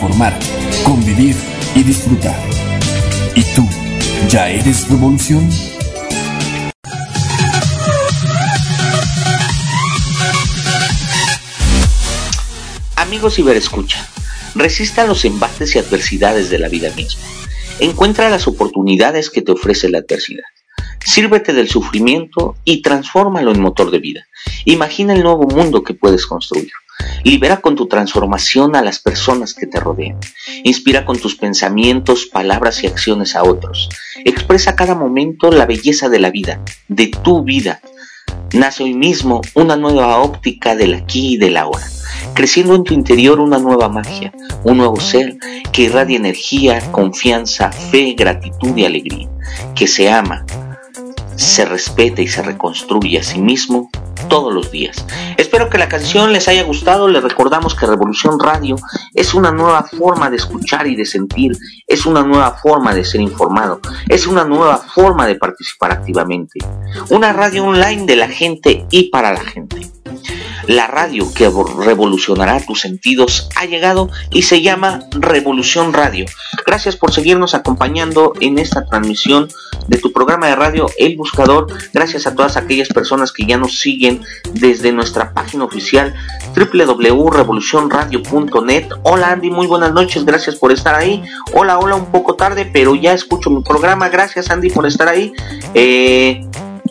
informar, convivir y disfrutar. ¿Y tú, ya eres revolución?
Amigos Iberescucha, resista los embates y adversidades de la vida misma. Encuentra las oportunidades que te ofrece la adversidad. Sírvete del sufrimiento y transfórmalo en motor de vida. Imagina el nuevo mundo que puedes construir. Libera con tu transformación a las personas que te rodean. Inspira con tus pensamientos, palabras y acciones a otros. Expresa cada momento la belleza de la vida, de tu vida. Nace hoy mismo una nueva óptica del aquí y del ahora, creciendo en tu interior una nueva magia, un nuevo ser que irradia energía, confianza, fe, gratitud y alegría. que se ama, se respeta y se reconstruye a sí mismo todos los días. Espero que la canción les haya gustado. Les recordamos que Revolución Radio es una nueva forma de escuchar y de sentir, es una nueva forma de ser informado, es una nueva forma de participar activamente. Una radio online de la gente y para la gente. La radio que revolucionará tus sentidos ha llegado y se llama Revolución Radio. Gracias por seguirnos acompañando en esta transmisión de tu programa de radio El Buscador. Gracias a todas aquellas personas que ya nos siguen desde nuestra página oficial www.revolucionradio.net. Hola Andy, muy buenas noches, gracias por estar ahí. Hola, hola, un poco tarde, pero ya escucho mi programa. Gracias Andy por estar ahí. Eh,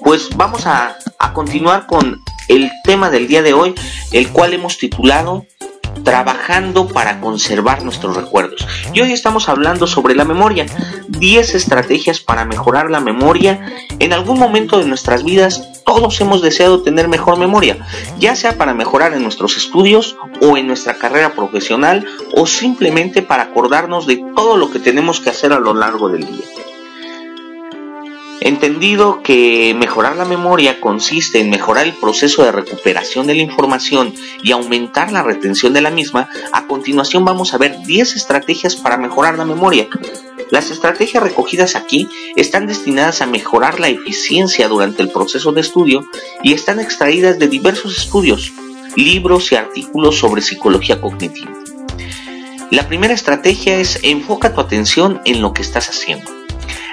pues vamos a, a continuar con el tema del día de hoy, el cual hemos titulado Trabajando para conservar nuestros recuerdos. Y hoy estamos hablando sobre la memoria, 10 estrategias para mejorar la memoria. En algún momento de nuestras vidas todos hemos deseado tener mejor memoria, ya sea para mejorar en nuestros estudios o en nuestra carrera profesional o simplemente para acordarnos de todo lo que tenemos que hacer a lo largo del día. Entendido que mejorar la memoria consiste en mejorar el proceso de recuperación de la información y aumentar la retención de la misma, a continuación vamos a ver 10 estrategias para mejorar la memoria. Las estrategias recogidas aquí están destinadas a mejorar la eficiencia durante el proceso de estudio y están extraídas de diversos estudios, libros y artículos sobre psicología cognitiva. La primera estrategia es enfoca tu atención en lo que estás haciendo.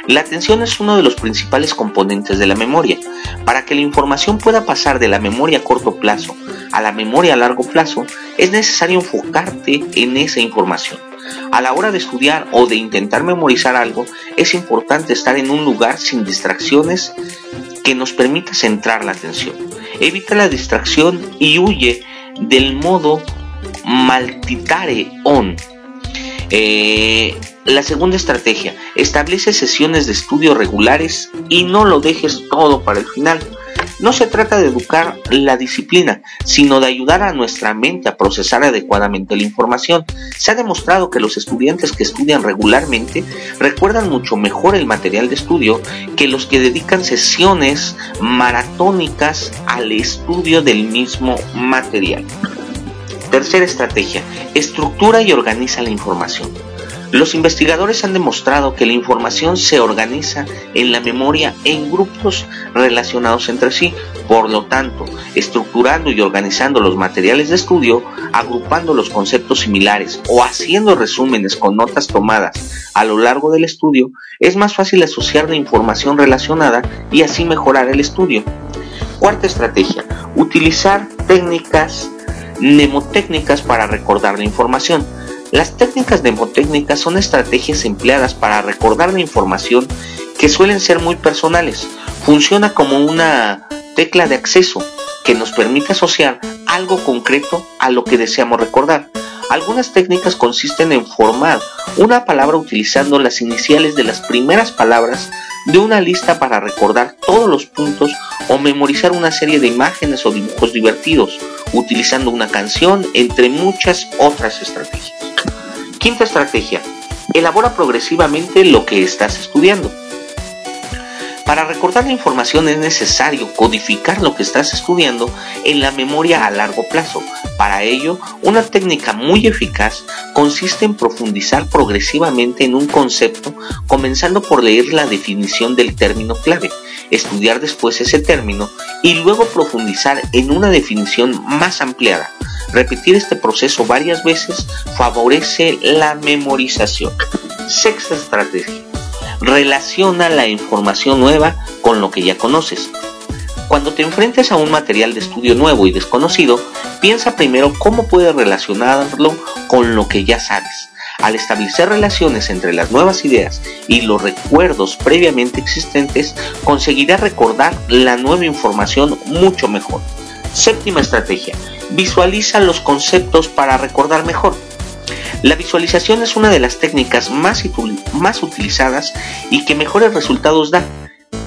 La atención es uno de los principales componentes de la memoria. Para que la información pueda pasar de la memoria a corto plazo a la memoria a largo plazo, es necesario enfocarte en esa información. A la hora de estudiar o de intentar memorizar algo, es importante estar en un lugar sin distracciones que nos permita centrar la atención. Evita la distracción y huye del modo multitare on. Eh, la segunda estrategia, establece sesiones de estudio regulares y no lo dejes todo para el final. No se trata de educar la disciplina, sino de ayudar a nuestra mente a procesar adecuadamente la información. Se ha demostrado que los estudiantes que estudian regularmente recuerdan mucho mejor el material de estudio que los que dedican sesiones maratónicas al estudio del mismo material. Tercera estrategia, estructura y organiza la información. Los investigadores han demostrado que la información se organiza en la memoria en grupos relacionados entre sí. Por lo tanto, estructurando y organizando los materiales de estudio, agrupando los conceptos similares o haciendo resúmenes con notas tomadas a lo largo del estudio, es más fácil asociar la información relacionada y así mejorar el estudio. Cuarta estrategia, utilizar técnicas mnemotécnicas para recordar la información. Las técnicas mnemotécnicas son estrategias empleadas para recordar la información que suelen ser muy personales. Funciona como una tecla de acceso que nos permite asociar algo concreto a lo que deseamos recordar. Algunas técnicas consisten en formar una palabra utilizando las iniciales de las primeras palabras de una lista para recordar todos los puntos o memorizar una serie de imágenes o dibujos divertidos utilizando una canción entre muchas otras estrategias. Quinta estrategia. Elabora progresivamente lo que estás estudiando. Para recordar la información es necesario codificar lo que estás estudiando en la memoria a largo plazo. Para ello, una técnica muy eficaz consiste en profundizar progresivamente en un concepto, comenzando por leer la definición del término clave, estudiar después ese término y luego profundizar en una definición más ampliada. Repetir este proceso varias veces favorece la memorización. Sexta estrategia. Relaciona la información nueva con lo que ya conoces. Cuando te enfrentes a un material de estudio nuevo y desconocido, piensa primero cómo puedes relacionarlo con lo que ya sabes. Al establecer relaciones entre las nuevas ideas y los recuerdos previamente existentes, conseguirás recordar la nueva información mucho mejor. Séptima estrategia. Visualiza los conceptos para recordar mejor. La visualización es una de las técnicas más, utilizadas y que mejores resultados da.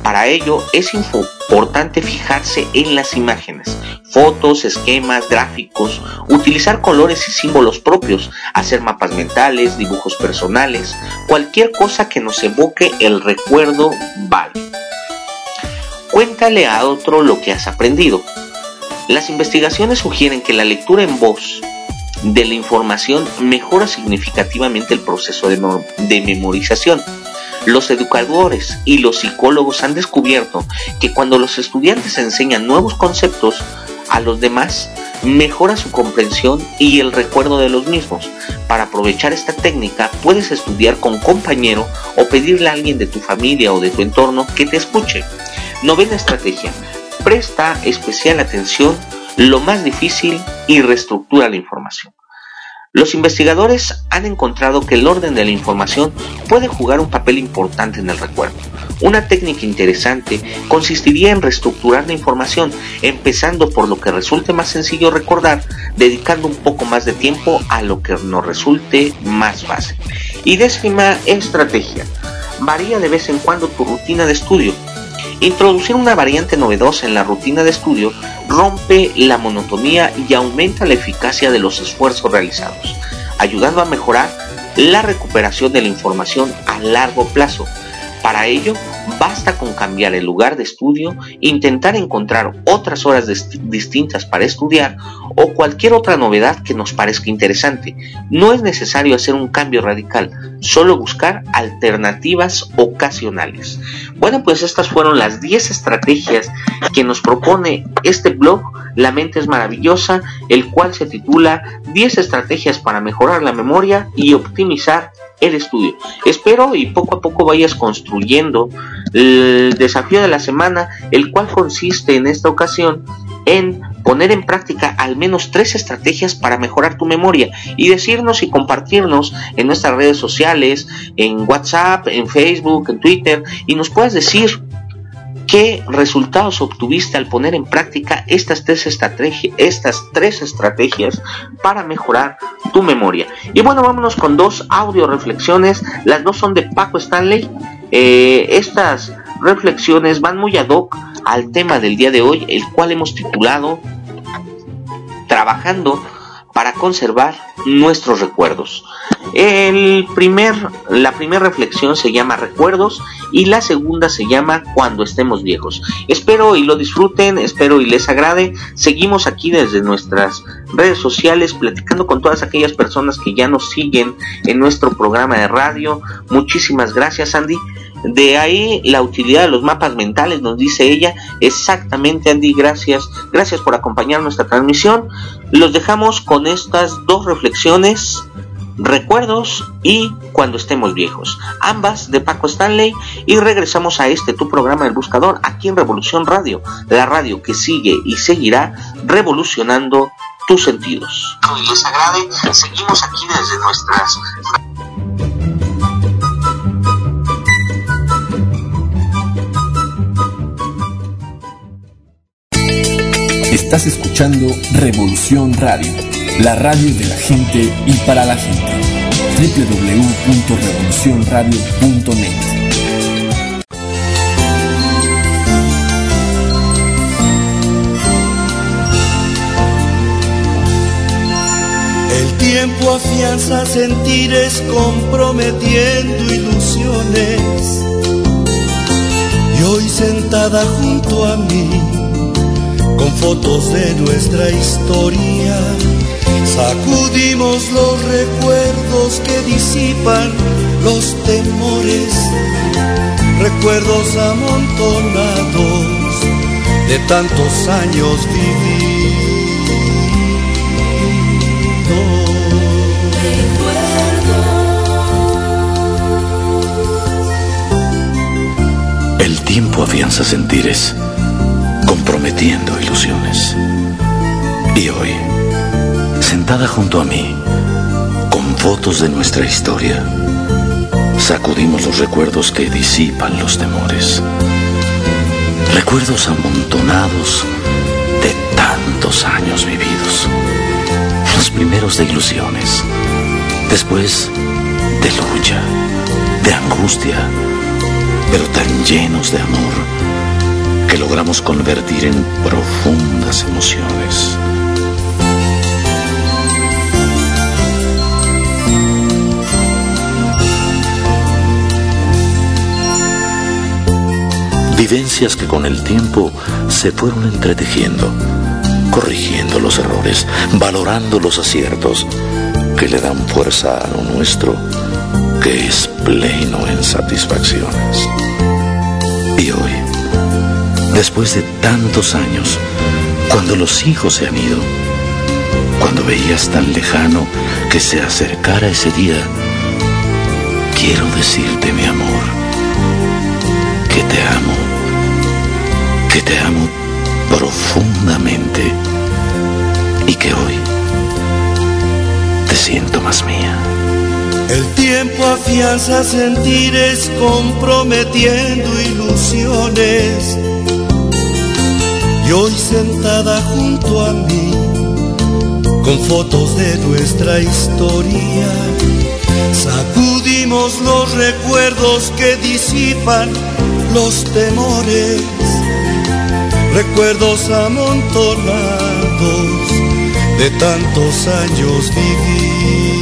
Para ello es importante fijarse en las imágenes, fotos, esquemas, gráficos, utilizar colores y símbolos propios, hacer mapas mentales, dibujos personales, cualquier cosa que nos evoque el recuerdo vale. Cuéntale a otro lo que has aprendido. Las investigaciones sugieren que la lectura en voz de la información mejora significativamente el proceso de, de memorización los educadores y los psicólogos han descubierto que cuando los estudiantes enseñan nuevos conceptos a los demás, mejora su comprensión y el recuerdo de los mismos. Para aprovechar esta técnica puedes estudiar con compañero o pedirle a alguien de tu familia o de tu entorno que te escuche. Novena estrategia. Presta especial atención lo más difícil y reestructura la información. Los investigadores han encontrado que el orden de la información puede jugar un papel importante en el recuerdo. Una técnica interesante consistiría en reestructurar la información, empezando por lo que resulte más sencillo recordar, dedicando un poco más de tiempo a lo que nos resulte más fácil. Y décima estrategia. Varía de vez en cuando tu rutina de estudio. Introducir una variante novedosa en la rutina de estudio rompe la monotonía y aumenta la eficacia de los esfuerzos realizados, ayudando a mejorar la recuperación de la información a largo plazo. Para ello, basta con cambiar el lugar de estudio, intentar encontrar otras horas distintas para estudiar o cualquier otra novedad que nos parezca interesante. No es necesario hacer un cambio radical, solo buscar alternativas ocasionales. Bueno, pues estas fueron las 10 estrategias que nos propone este blog La mente es maravillosa, el cual se titula 10 estrategias para mejorar la memoria y optimizar el estudio. Espero y poco a poco vayas construyendo el desafío de la semana, el cual consiste en esta ocasión en poner en práctica al menos tres estrategias para mejorar tu memoria y decirnos y compartirnos en nuestras redes sociales, en WhatsApp, en Facebook, en Twitter y nos puedes decir qué resultados obtuviste al poner en práctica estas tres, estas tres estrategias para mejorar tu memoria. Y bueno, vámonos con dos audio reflexiones. Las dos son de Paco Stanley. Eh, estas reflexiones van muy ad hoc al tema del día de hoy, el cual hemos titulado Trabajando para conservar nuestros recuerdos. El primer, la primera reflexión se llama recuerdos y la segunda se llama cuando estemos viejos. Espero y lo disfruten, espero y les agrade. Seguimos aquí desde nuestras redes sociales platicando con todas aquellas personas que ya nos siguen en nuestro programa de radio. Muchísimas gracias Andy. De ahí la utilidad de los mapas mentales, nos dice ella. Exactamente, Andy, gracias. Gracias por acompañar nuestra transmisión. Los dejamos con estas dos reflexiones, recuerdos y cuando estemos viejos. Ambas de Paco Stanley. Y regresamos a este tu programa El Buscador, aquí en Revolución Radio, la radio que sigue y seguirá revolucionando tus sentidos. seguimos aquí desde nuestras
Estás escuchando Revolución Radio, la radio de la gente y para la gente. www.revolucionradio.net
El tiempo afianza sentires comprometiendo ilusiones. Y hoy sentada junto a mí con fotos de nuestra historia. Sacudimos los recuerdos que disipan los temores, recuerdos amontonados de tantos años vividos.
El tiempo afianza sentires comprometiendo ilusiones. Y hoy, sentada junto a mí, con fotos de nuestra historia, sacudimos los recuerdos que disipan los temores. Recuerdos amontonados de tantos años vividos. Los primeros de ilusiones, después de lucha, de angustia,
pero tan llenos de amor que logramos convertir en profundas emociones. Vivencias que con el tiempo se fueron entretejiendo, corrigiendo los errores, valorando los aciertos que le dan fuerza a lo nuestro, que es pleno en satisfacciones. Y hoy, después de tantos años, cuando los hijos se han ido, cuando veías tan lejano que se acercara ese día, quiero decirte, mi amor, que te amo, que te amo profundamente y que hoy te siento más mía.
El tiempo afianza sentires comprometiendo ilusiones. Y hoy sentada junto a mí, con fotos de nuestra historia, sacudimos los recuerdos que disipan los temores. Recuerdos amontonados de tantos años vividos.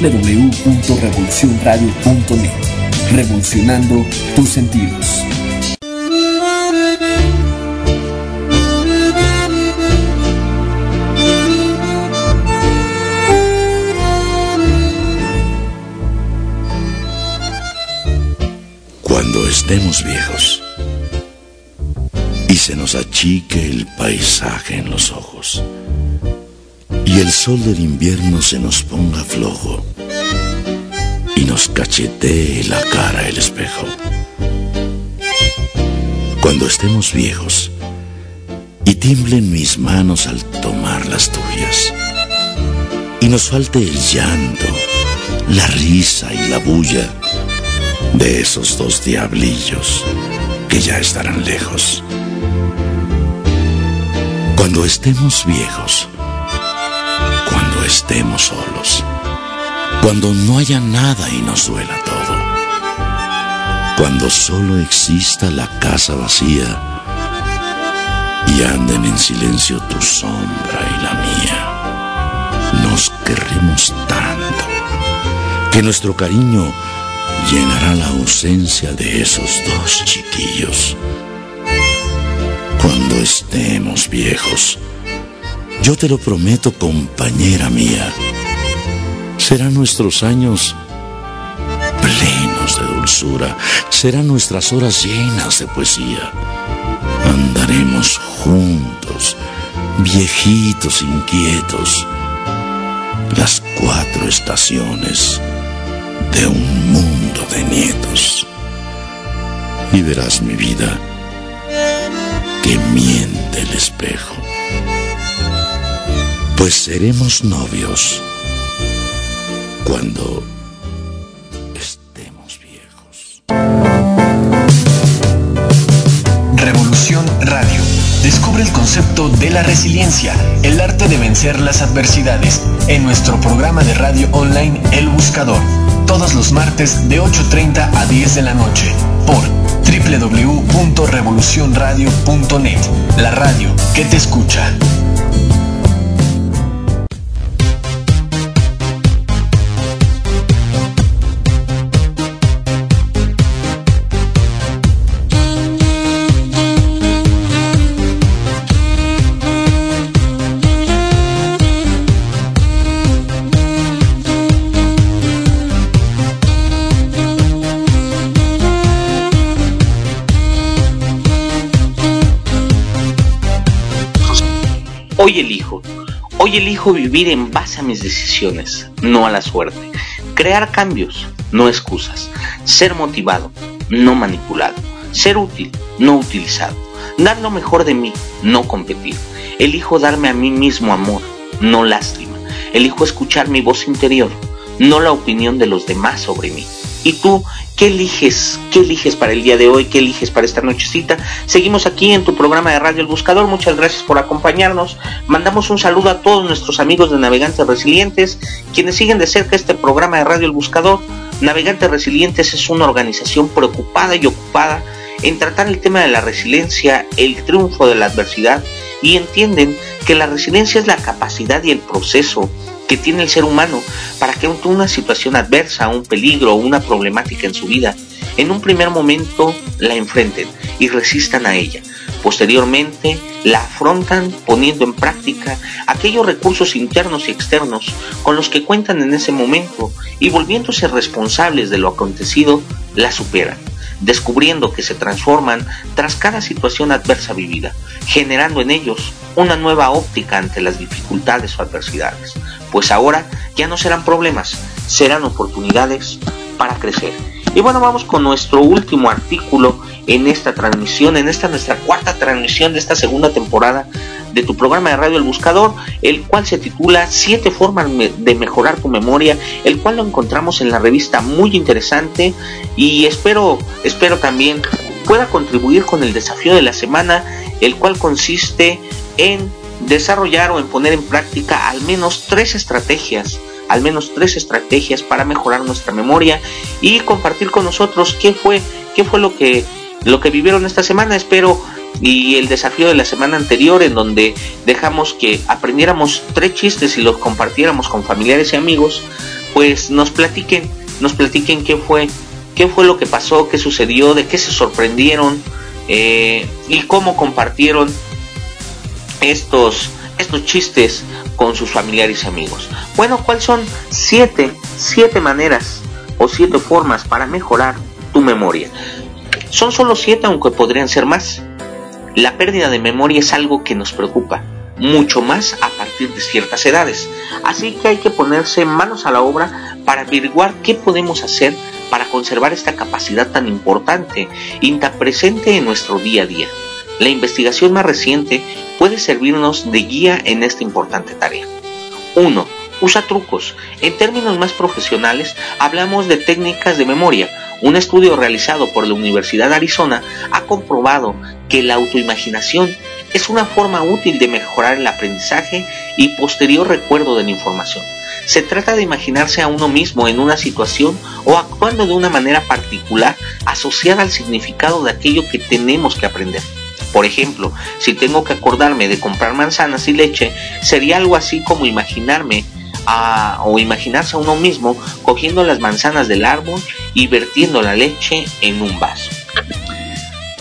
www.revolucionradio.net Revolucionando tus sentidos.
Cuando estemos viejos y se nos achique el paisaje en los ojos y el sol del invierno se nos ponga flojo y nos cachetee la cara el espejo. Cuando estemos viejos y tiemblen mis manos al tomar las tuyas y nos falte el llanto, la risa y la bulla de esos dos diablillos que ya estarán lejos. Cuando estemos viejos, estemos solos, cuando no haya nada y nos duela todo, cuando solo exista la casa vacía y anden en silencio tu sombra y la mía, nos querremos tanto que nuestro cariño llenará la ausencia de esos dos chiquillos. Cuando estemos viejos, yo te lo prometo, compañera mía. Serán nuestros años plenos de dulzura, serán nuestras horas llenas de poesía. Andaremos juntos, viejitos inquietos, las cuatro estaciones de un mundo de nietos. Y verás mi vida que miente el espejo pues seremos novios cuando estemos viejos.
Revolución Radio. Descubre el concepto de la resiliencia, el arte de vencer las adversidades, en nuestro programa de radio online El Buscador, todos los martes de 8.30 a 10 de la noche, por www.revolucionradio.net, la radio que te escucha.
Hoy elijo. Hoy elijo vivir en base a mis decisiones, no a la suerte. Crear cambios, no excusas. Ser motivado, no manipulado. Ser útil, no utilizado. Dar lo mejor de mí, no competir. Elijo darme a mí mismo amor, no lástima. Elijo escuchar mi voz interior, no la opinión de los demás sobre mí. ¿Y tú qué eliges? ¿Qué eliges para el día de hoy? ¿Qué eliges para esta nochecita? Seguimos aquí en tu programa de Radio El Buscador. Muchas gracias por acompañarnos. Mandamos un saludo a todos nuestros amigos de Navegantes Resilientes, quienes siguen de cerca este programa de Radio El Buscador. Navegantes Resilientes es una organización preocupada y ocupada en tratar el tema de la resiliencia, el triunfo de la adversidad y entienden que la resiliencia es la capacidad y el proceso que tiene el ser humano para que ante una situación adversa, un peligro o una problemática en su vida, en un primer momento la enfrenten y resistan a ella. Posteriormente la afrontan poniendo en práctica aquellos recursos internos y externos con los que cuentan en ese momento y volviéndose responsables de lo acontecido, la superan descubriendo que se transforman tras cada situación adversa vivida, generando en ellos una nueva óptica ante las dificultades o adversidades, pues ahora ya no serán problemas, serán oportunidades para crecer. Y bueno, vamos con nuestro último artículo en esta transmisión, en esta nuestra cuarta transmisión de esta segunda temporada de tu programa de radio El Buscador, el cual se titula Siete formas de mejorar tu memoria, el cual lo encontramos en la revista muy interesante y espero, espero también pueda contribuir con el desafío de la semana, el cual consiste en desarrollar o en poner en práctica al menos tres estrategias al menos tres estrategias para mejorar nuestra memoria y compartir con nosotros qué fue, qué fue lo que, lo que vivieron esta semana. Espero y el desafío de la semana anterior en donde dejamos que aprendiéramos tres chistes y los compartiéramos con familiares y amigos, pues nos platiquen, nos platiquen qué fue, qué fue lo que pasó, qué sucedió, de qué se sorprendieron eh, y cómo compartieron estos, estos chistes con sus familiares y amigos. Bueno, ¿cuáles son siete, siete maneras o siete formas para mejorar tu memoria? Son solo siete, aunque podrían ser más. La pérdida de memoria es algo que nos preocupa, mucho más a partir de ciertas edades. Así que hay que ponerse manos a la obra para averiguar qué podemos hacer para conservar esta capacidad tan importante y tan presente en nuestro día a día. La investigación más reciente puede servirnos de guía en esta importante tarea. 1. Usa trucos. En términos más profesionales, hablamos de técnicas de memoria. Un estudio realizado por la Universidad de Arizona ha comprobado que la autoimaginación es una forma útil de mejorar el aprendizaje y posterior recuerdo de la información. Se trata de imaginarse a uno mismo en una situación o actuando de una manera particular asociada al significado de aquello que tenemos que aprender. Por ejemplo, si tengo que acordarme de comprar manzanas y leche, sería algo así como imaginarme a, o imaginarse a uno mismo cogiendo las manzanas del árbol y vertiendo la leche en un vaso.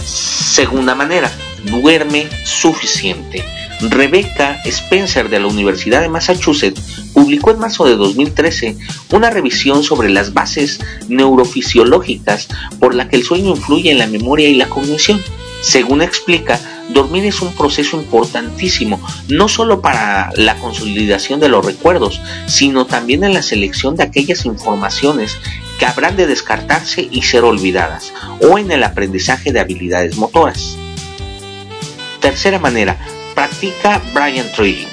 Segunda manera, duerme suficiente. Rebecca Spencer de la Universidad de Massachusetts publicó en marzo de 2013 una revisión sobre las bases neurofisiológicas por la que el sueño influye en la memoria y la cognición. Según explica, dormir es un proceso importantísimo, no solo para la consolidación de los recuerdos, sino también en la selección de aquellas informaciones que habrán de descartarse y ser olvidadas, o en el aprendizaje de habilidades motoras. Tercera manera, practica Brian Trilling.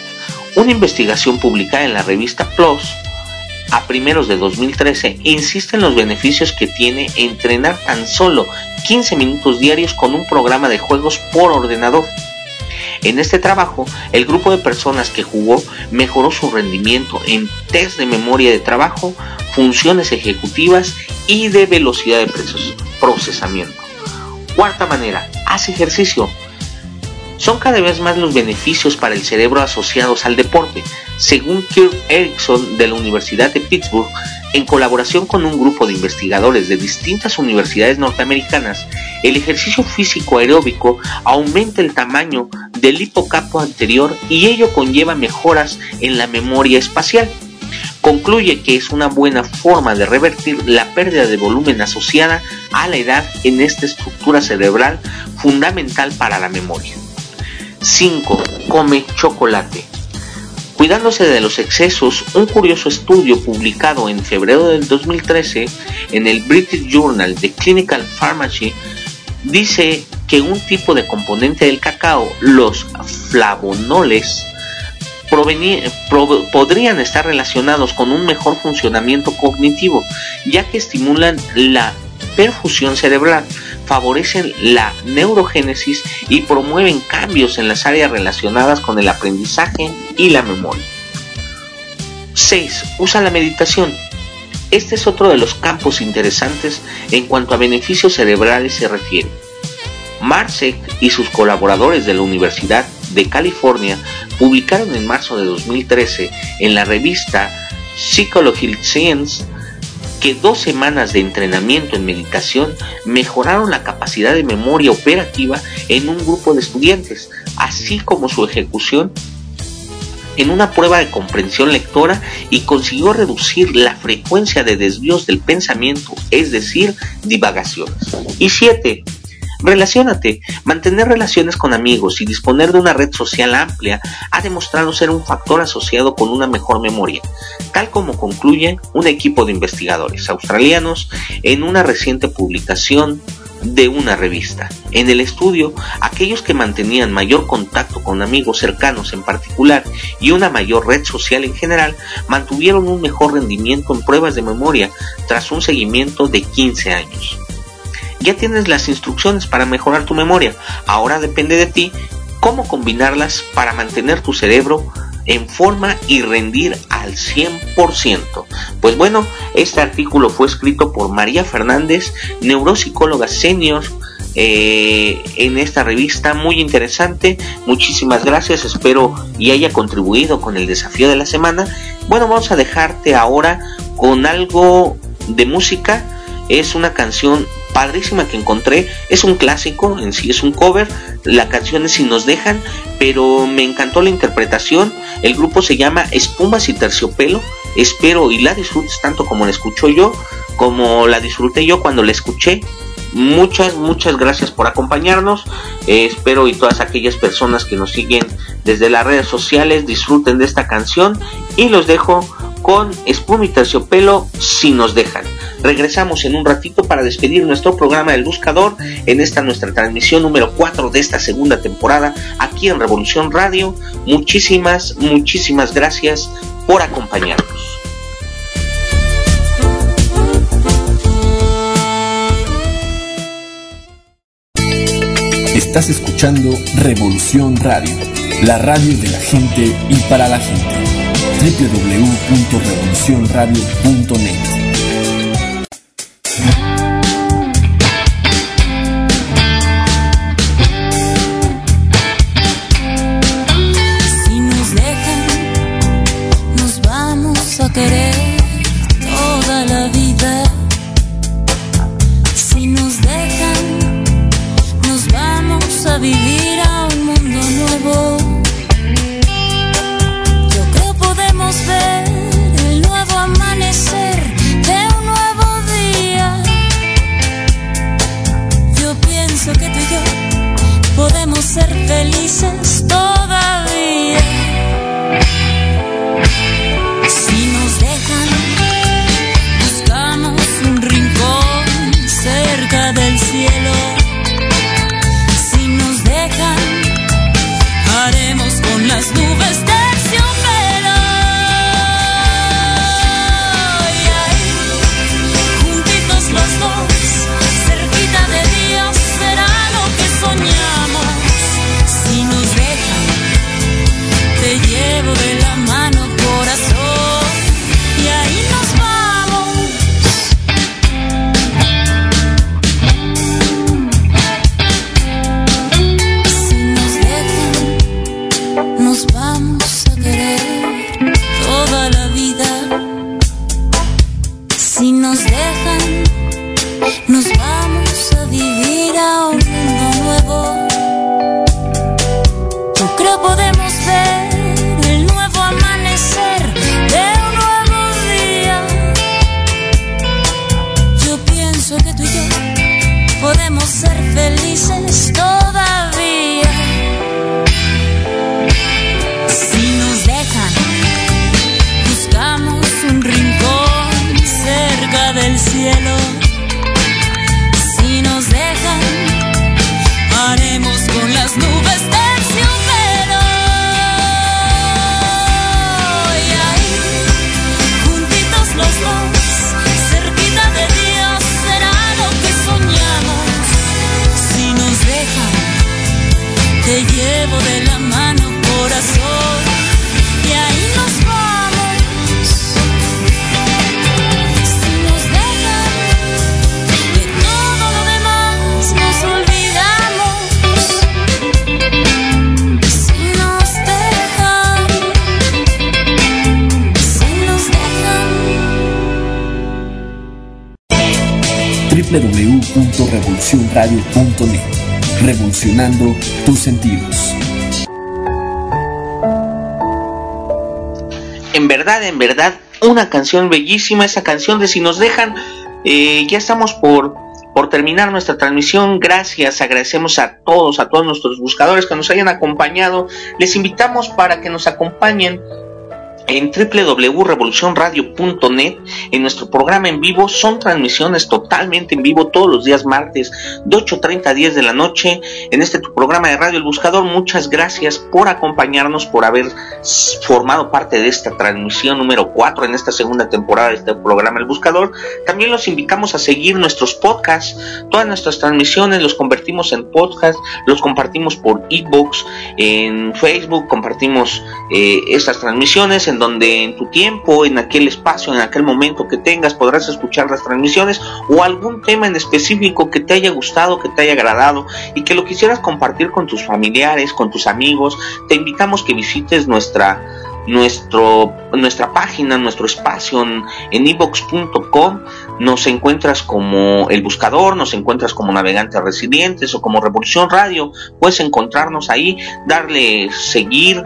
Una investigación publicada en la revista PLOS a primeros de 2013 insiste en los beneficios que tiene entrenar tan solo 15 minutos diarios con un programa de juegos por ordenador. En este trabajo, el grupo de personas que jugó mejoró su rendimiento en test de memoria de trabajo, funciones ejecutivas y de velocidad de procesamiento. Cuarta manera, haz ejercicio. Son cada vez más los beneficios para el cerebro asociados al deporte. Según Kirk Erickson de la Universidad de Pittsburgh, en colaboración con un grupo de investigadores de distintas universidades norteamericanas, el ejercicio físico aeróbico aumenta el tamaño del hipocampo anterior y ello conlleva mejoras en la memoria espacial. Concluye que es una buena forma de revertir la pérdida de volumen asociada a la edad en esta estructura cerebral fundamental para la memoria. 5. Come chocolate. Cuidándose de los excesos, un curioso estudio publicado en febrero del 2013 en el British Journal de Clinical Pharmacy dice que un tipo de componente del cacao, los flavonoles, podrían estar relacionados con un mejor funcionamiento cognitivo, ya que estimulan la perfusión cerebral, favorecen la neurogénesis y promueven cambios en las áreas relacionadas con el aprendizaje y la memoria. 6. Usa la meditación. Este es otro de los campos interesantes en cuanto a beneficios cerebrales se refiere. Marsek y sus colaboradores de la Universidad de California publicaron en marzo de 2013 en la revista Psychological Science que dos semanas de entrenamiento en meditación mejoraron la capacidad de memoria operativa en un grupo de estudiantes, así como su ejecución en una prueba de comprensión lectora y consiguió reducir la frecuencia de desvíos del pensamiento, es decir, divagaciones. Y 7. Relaciónate. Mantener relaciones con amigos y disponer de una red social amplia ha demostrado ser un factor asociado con una mejor memoria, tal como concluye un equipo de investigadores australianos en una reciente publicación de una revista. En el estudio, aquellos que mantenían mayor contacto con amigos cercanos en particular y una mayor red social en general, mantuvieron un mejor rendimiento en pruebas de memoria tras un seguimiento de 15 años. Ya tienes las instrucciones para mejorar tu memoria, ahora depende de ti cómo combinarlas para mantener tu cerebro en forma y rendir al 100%. Pues bueno, este artículo fue escrito por María Fernández, neuropsicóloga senior. Eh, en esta revista muy interesante muchísimas gracias espero y haya contribuido con el desafío de la semana bueno vamos a dejarte ahora con algo de música es una canción padrísima que encontré. Es un clásico, en sí es un cover. La canción es Si nos dejan, pero me encantó la interpretación. El grupo se llama Espumas y Terciopelo. Espero y la disfrutes tanto como la escucho yo, como la disfruté yo cuando la escuché. Muchas, muchas gracias por acompañarnos. Eh, espero y todas aquellas personas que nos siguen desde las redes sociales disfruten de esta canción. Y los dejo con Espuma y Terciopelo si nos dejan. Regresamos en un ratito para despedir nuestro programa El Buscador en esta nuestra transmisión número 4 de esta segunda temporada aquí en Revolución Radio. Muchísimas, muchísimas gracias por acompañarnos.
Estás escuchando Revolución Radio, la radio de la gente y para la gente. www.revolucionradio.net
verdad, en verdad, una canción bellísima, esa canción de Si nos dejan, eh, ya estamos por, por terminar nuestra transmisión. Gracias, agradecemos a todos, a todos nuestros buscadores que nos hayan acompañado. Les invitamos para que nos acompañen en www.revolucionradio.net en nuestro programa en vivo. Son transmisiones totalmente en vivo todos los días martes de 8.30 a 10 de la noche en este tu programa de Radio El Buscador. Muchas gracias por acompañarnos por haber formado parte de esta transmisión número 4 en esta segunda temporada de este programa El Buscador. También los invitamos a seguir nuestros podcasts. Todas nuestras transmisiones los convertimos en podcast los compartimos por ebox en Facebook compartimos eh, estas transmisiones en donde en tu tiempo, en aquel espacio, en aquel momento que tengas, podrás escuchar las transmisiones o algún tema en específico que te haya gustado, que te haya agradado y que lo quisieras compartir con tus familiares, con tus amigos. Te invitamos que visites nuestra nuestro, nuestra página, nuestro espacio en ebox.com. Nos encuentras como El Buscador, nos encuentras como Navegantes Resilientes o como Revolución Radio. Puedes encontrarnos ahí, darle seguir,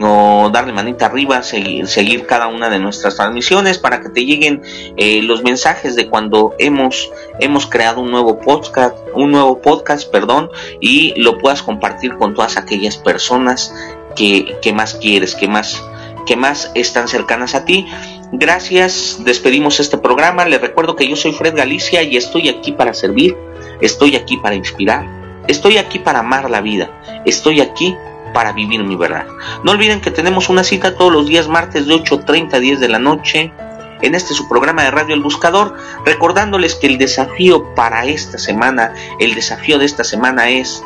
o darle manita arriba, seguir, seguir, cada una de nuestras transmisiones para que te lleguen eh, los mensajes de cuando hemos, hemos creado un nuevo podcast, un nuevo podcast, perdón, y lo puedas compartir con todas aquellas personas que, que más quieres, que más, que más están cercanas a ti. Gracias, despedimos este programa. Les recuerdo que yo soy Fred Galicia y estoy aquí para servir, estoy aquí para inspirar, estoy aquí para amar la vida, estoy aquí para vivir mi verdad. No olviden que tenemos una cita todos los días martes de 8.30 a 10 de la noche en este su programa de Radio El Buscador, recordándoles que el desafío para esta semana, el desafío de esta semana es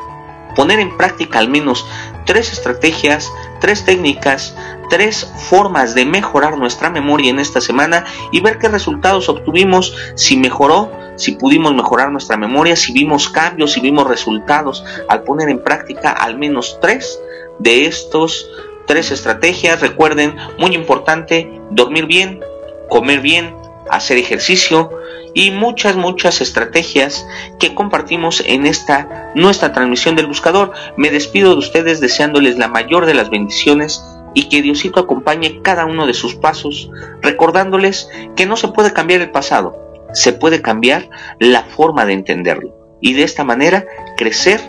poner en práctica al menos tres estrategias, tres técnicas, tres formas de mejorar nuestra memoria en esta semana y ver qué resultados obtuvimos, si mejoró, si pudimos mejorar nuestra memoria, si vimos cambios, si vimos resultados al poner en práctica al menos tres de estos tres estrategias. Recuerden, muy importante, dormir bien, comer bien, hacer ejercicio y muchas, muchas estrategias que compartimos en esta nuestra transmisión del buscador. Me despido de ustedes deseándoles la mayor de las bendiciones y que Diosito acompañe cada uno de sus pasos, recordándoles que no se puede cambiar el pasado, se puede cambiar la forma de entenderlo y de esta manera crecer,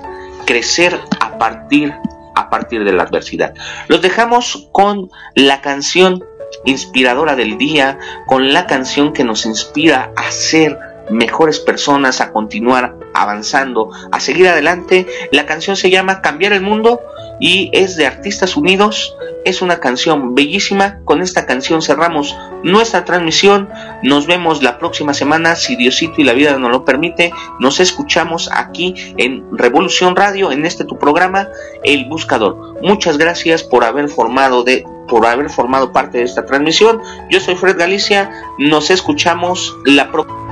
crecer a partir a partir de la adversidad. Los dejamos con la canción inspiradora del día, con la canción que nos inspira a ser mejores personas, a continuar avanzando, a seguir adelante. La canción se llama Cambiar el Mundo y es de Artistas Unidos. Es una canción bellísima. Con esta canción cerramos nuestra transmisión. Nos vemos la próxima semana, si Diosito y la vida nos lo permite. Nos escuchamos aquí en Revolución Radio, en este tu programa, El Buscador. Muchas gracias por haber formado de por haber formado parte de esta transmisión. Yo soy Fred Galicia. Nos escuchamos la próxima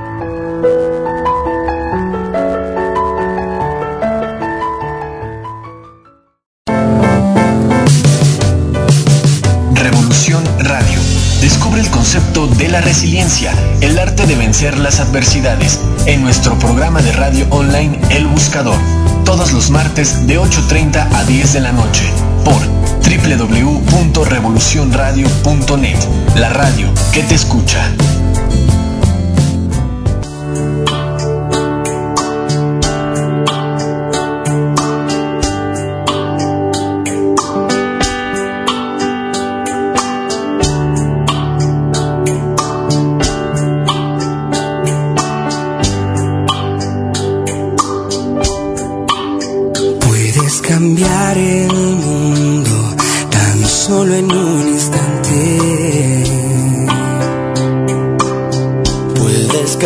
concepto de la resiliencia, el arte de vencer las adversidades, en nuestro programa de radio online El Buscador, todos los martes de 8.30 a 10 de la noche, por www.revolucionradio.net, la radio que te escucha.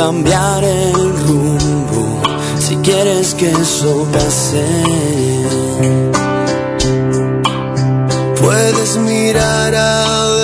cambiar el rumbo si quieres que eso pase. Puedes mirar a ver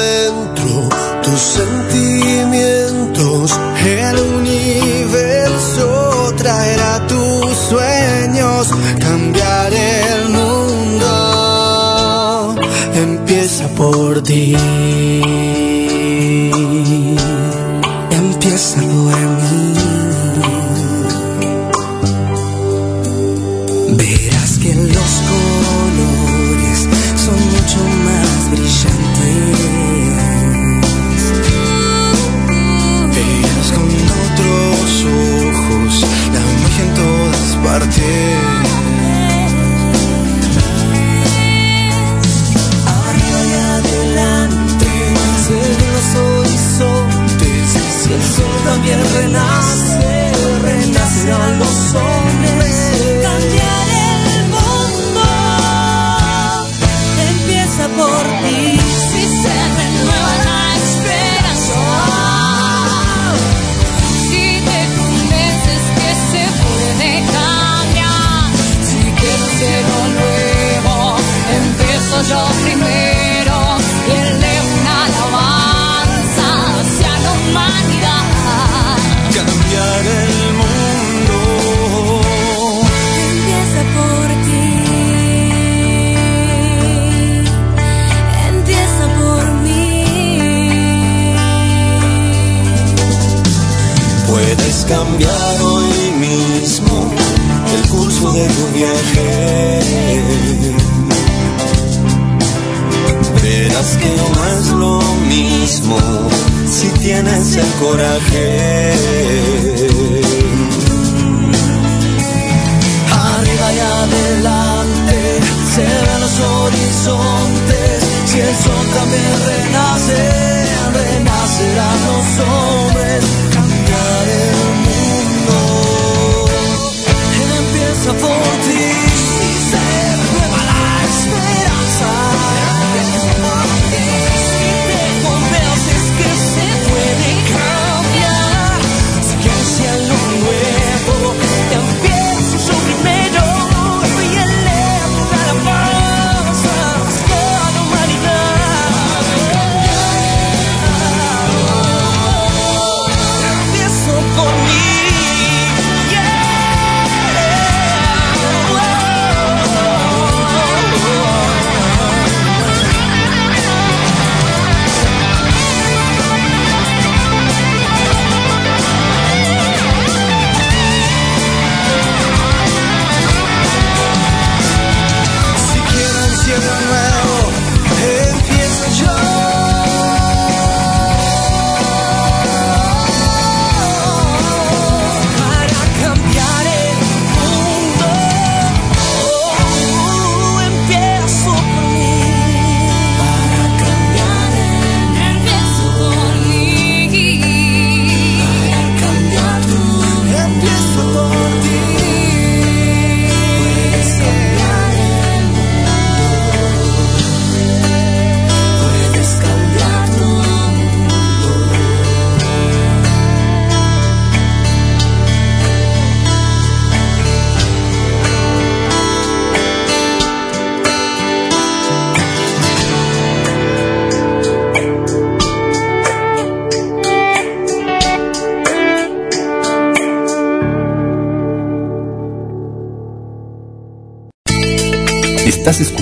cambiar.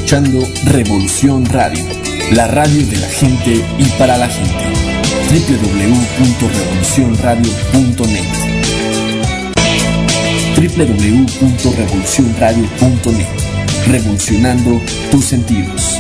escuchando Revolución Radio, la radio de la gente y para la gente. www.revolucionradio.net www.revolucionradio.net Revolucionando tus sentidos.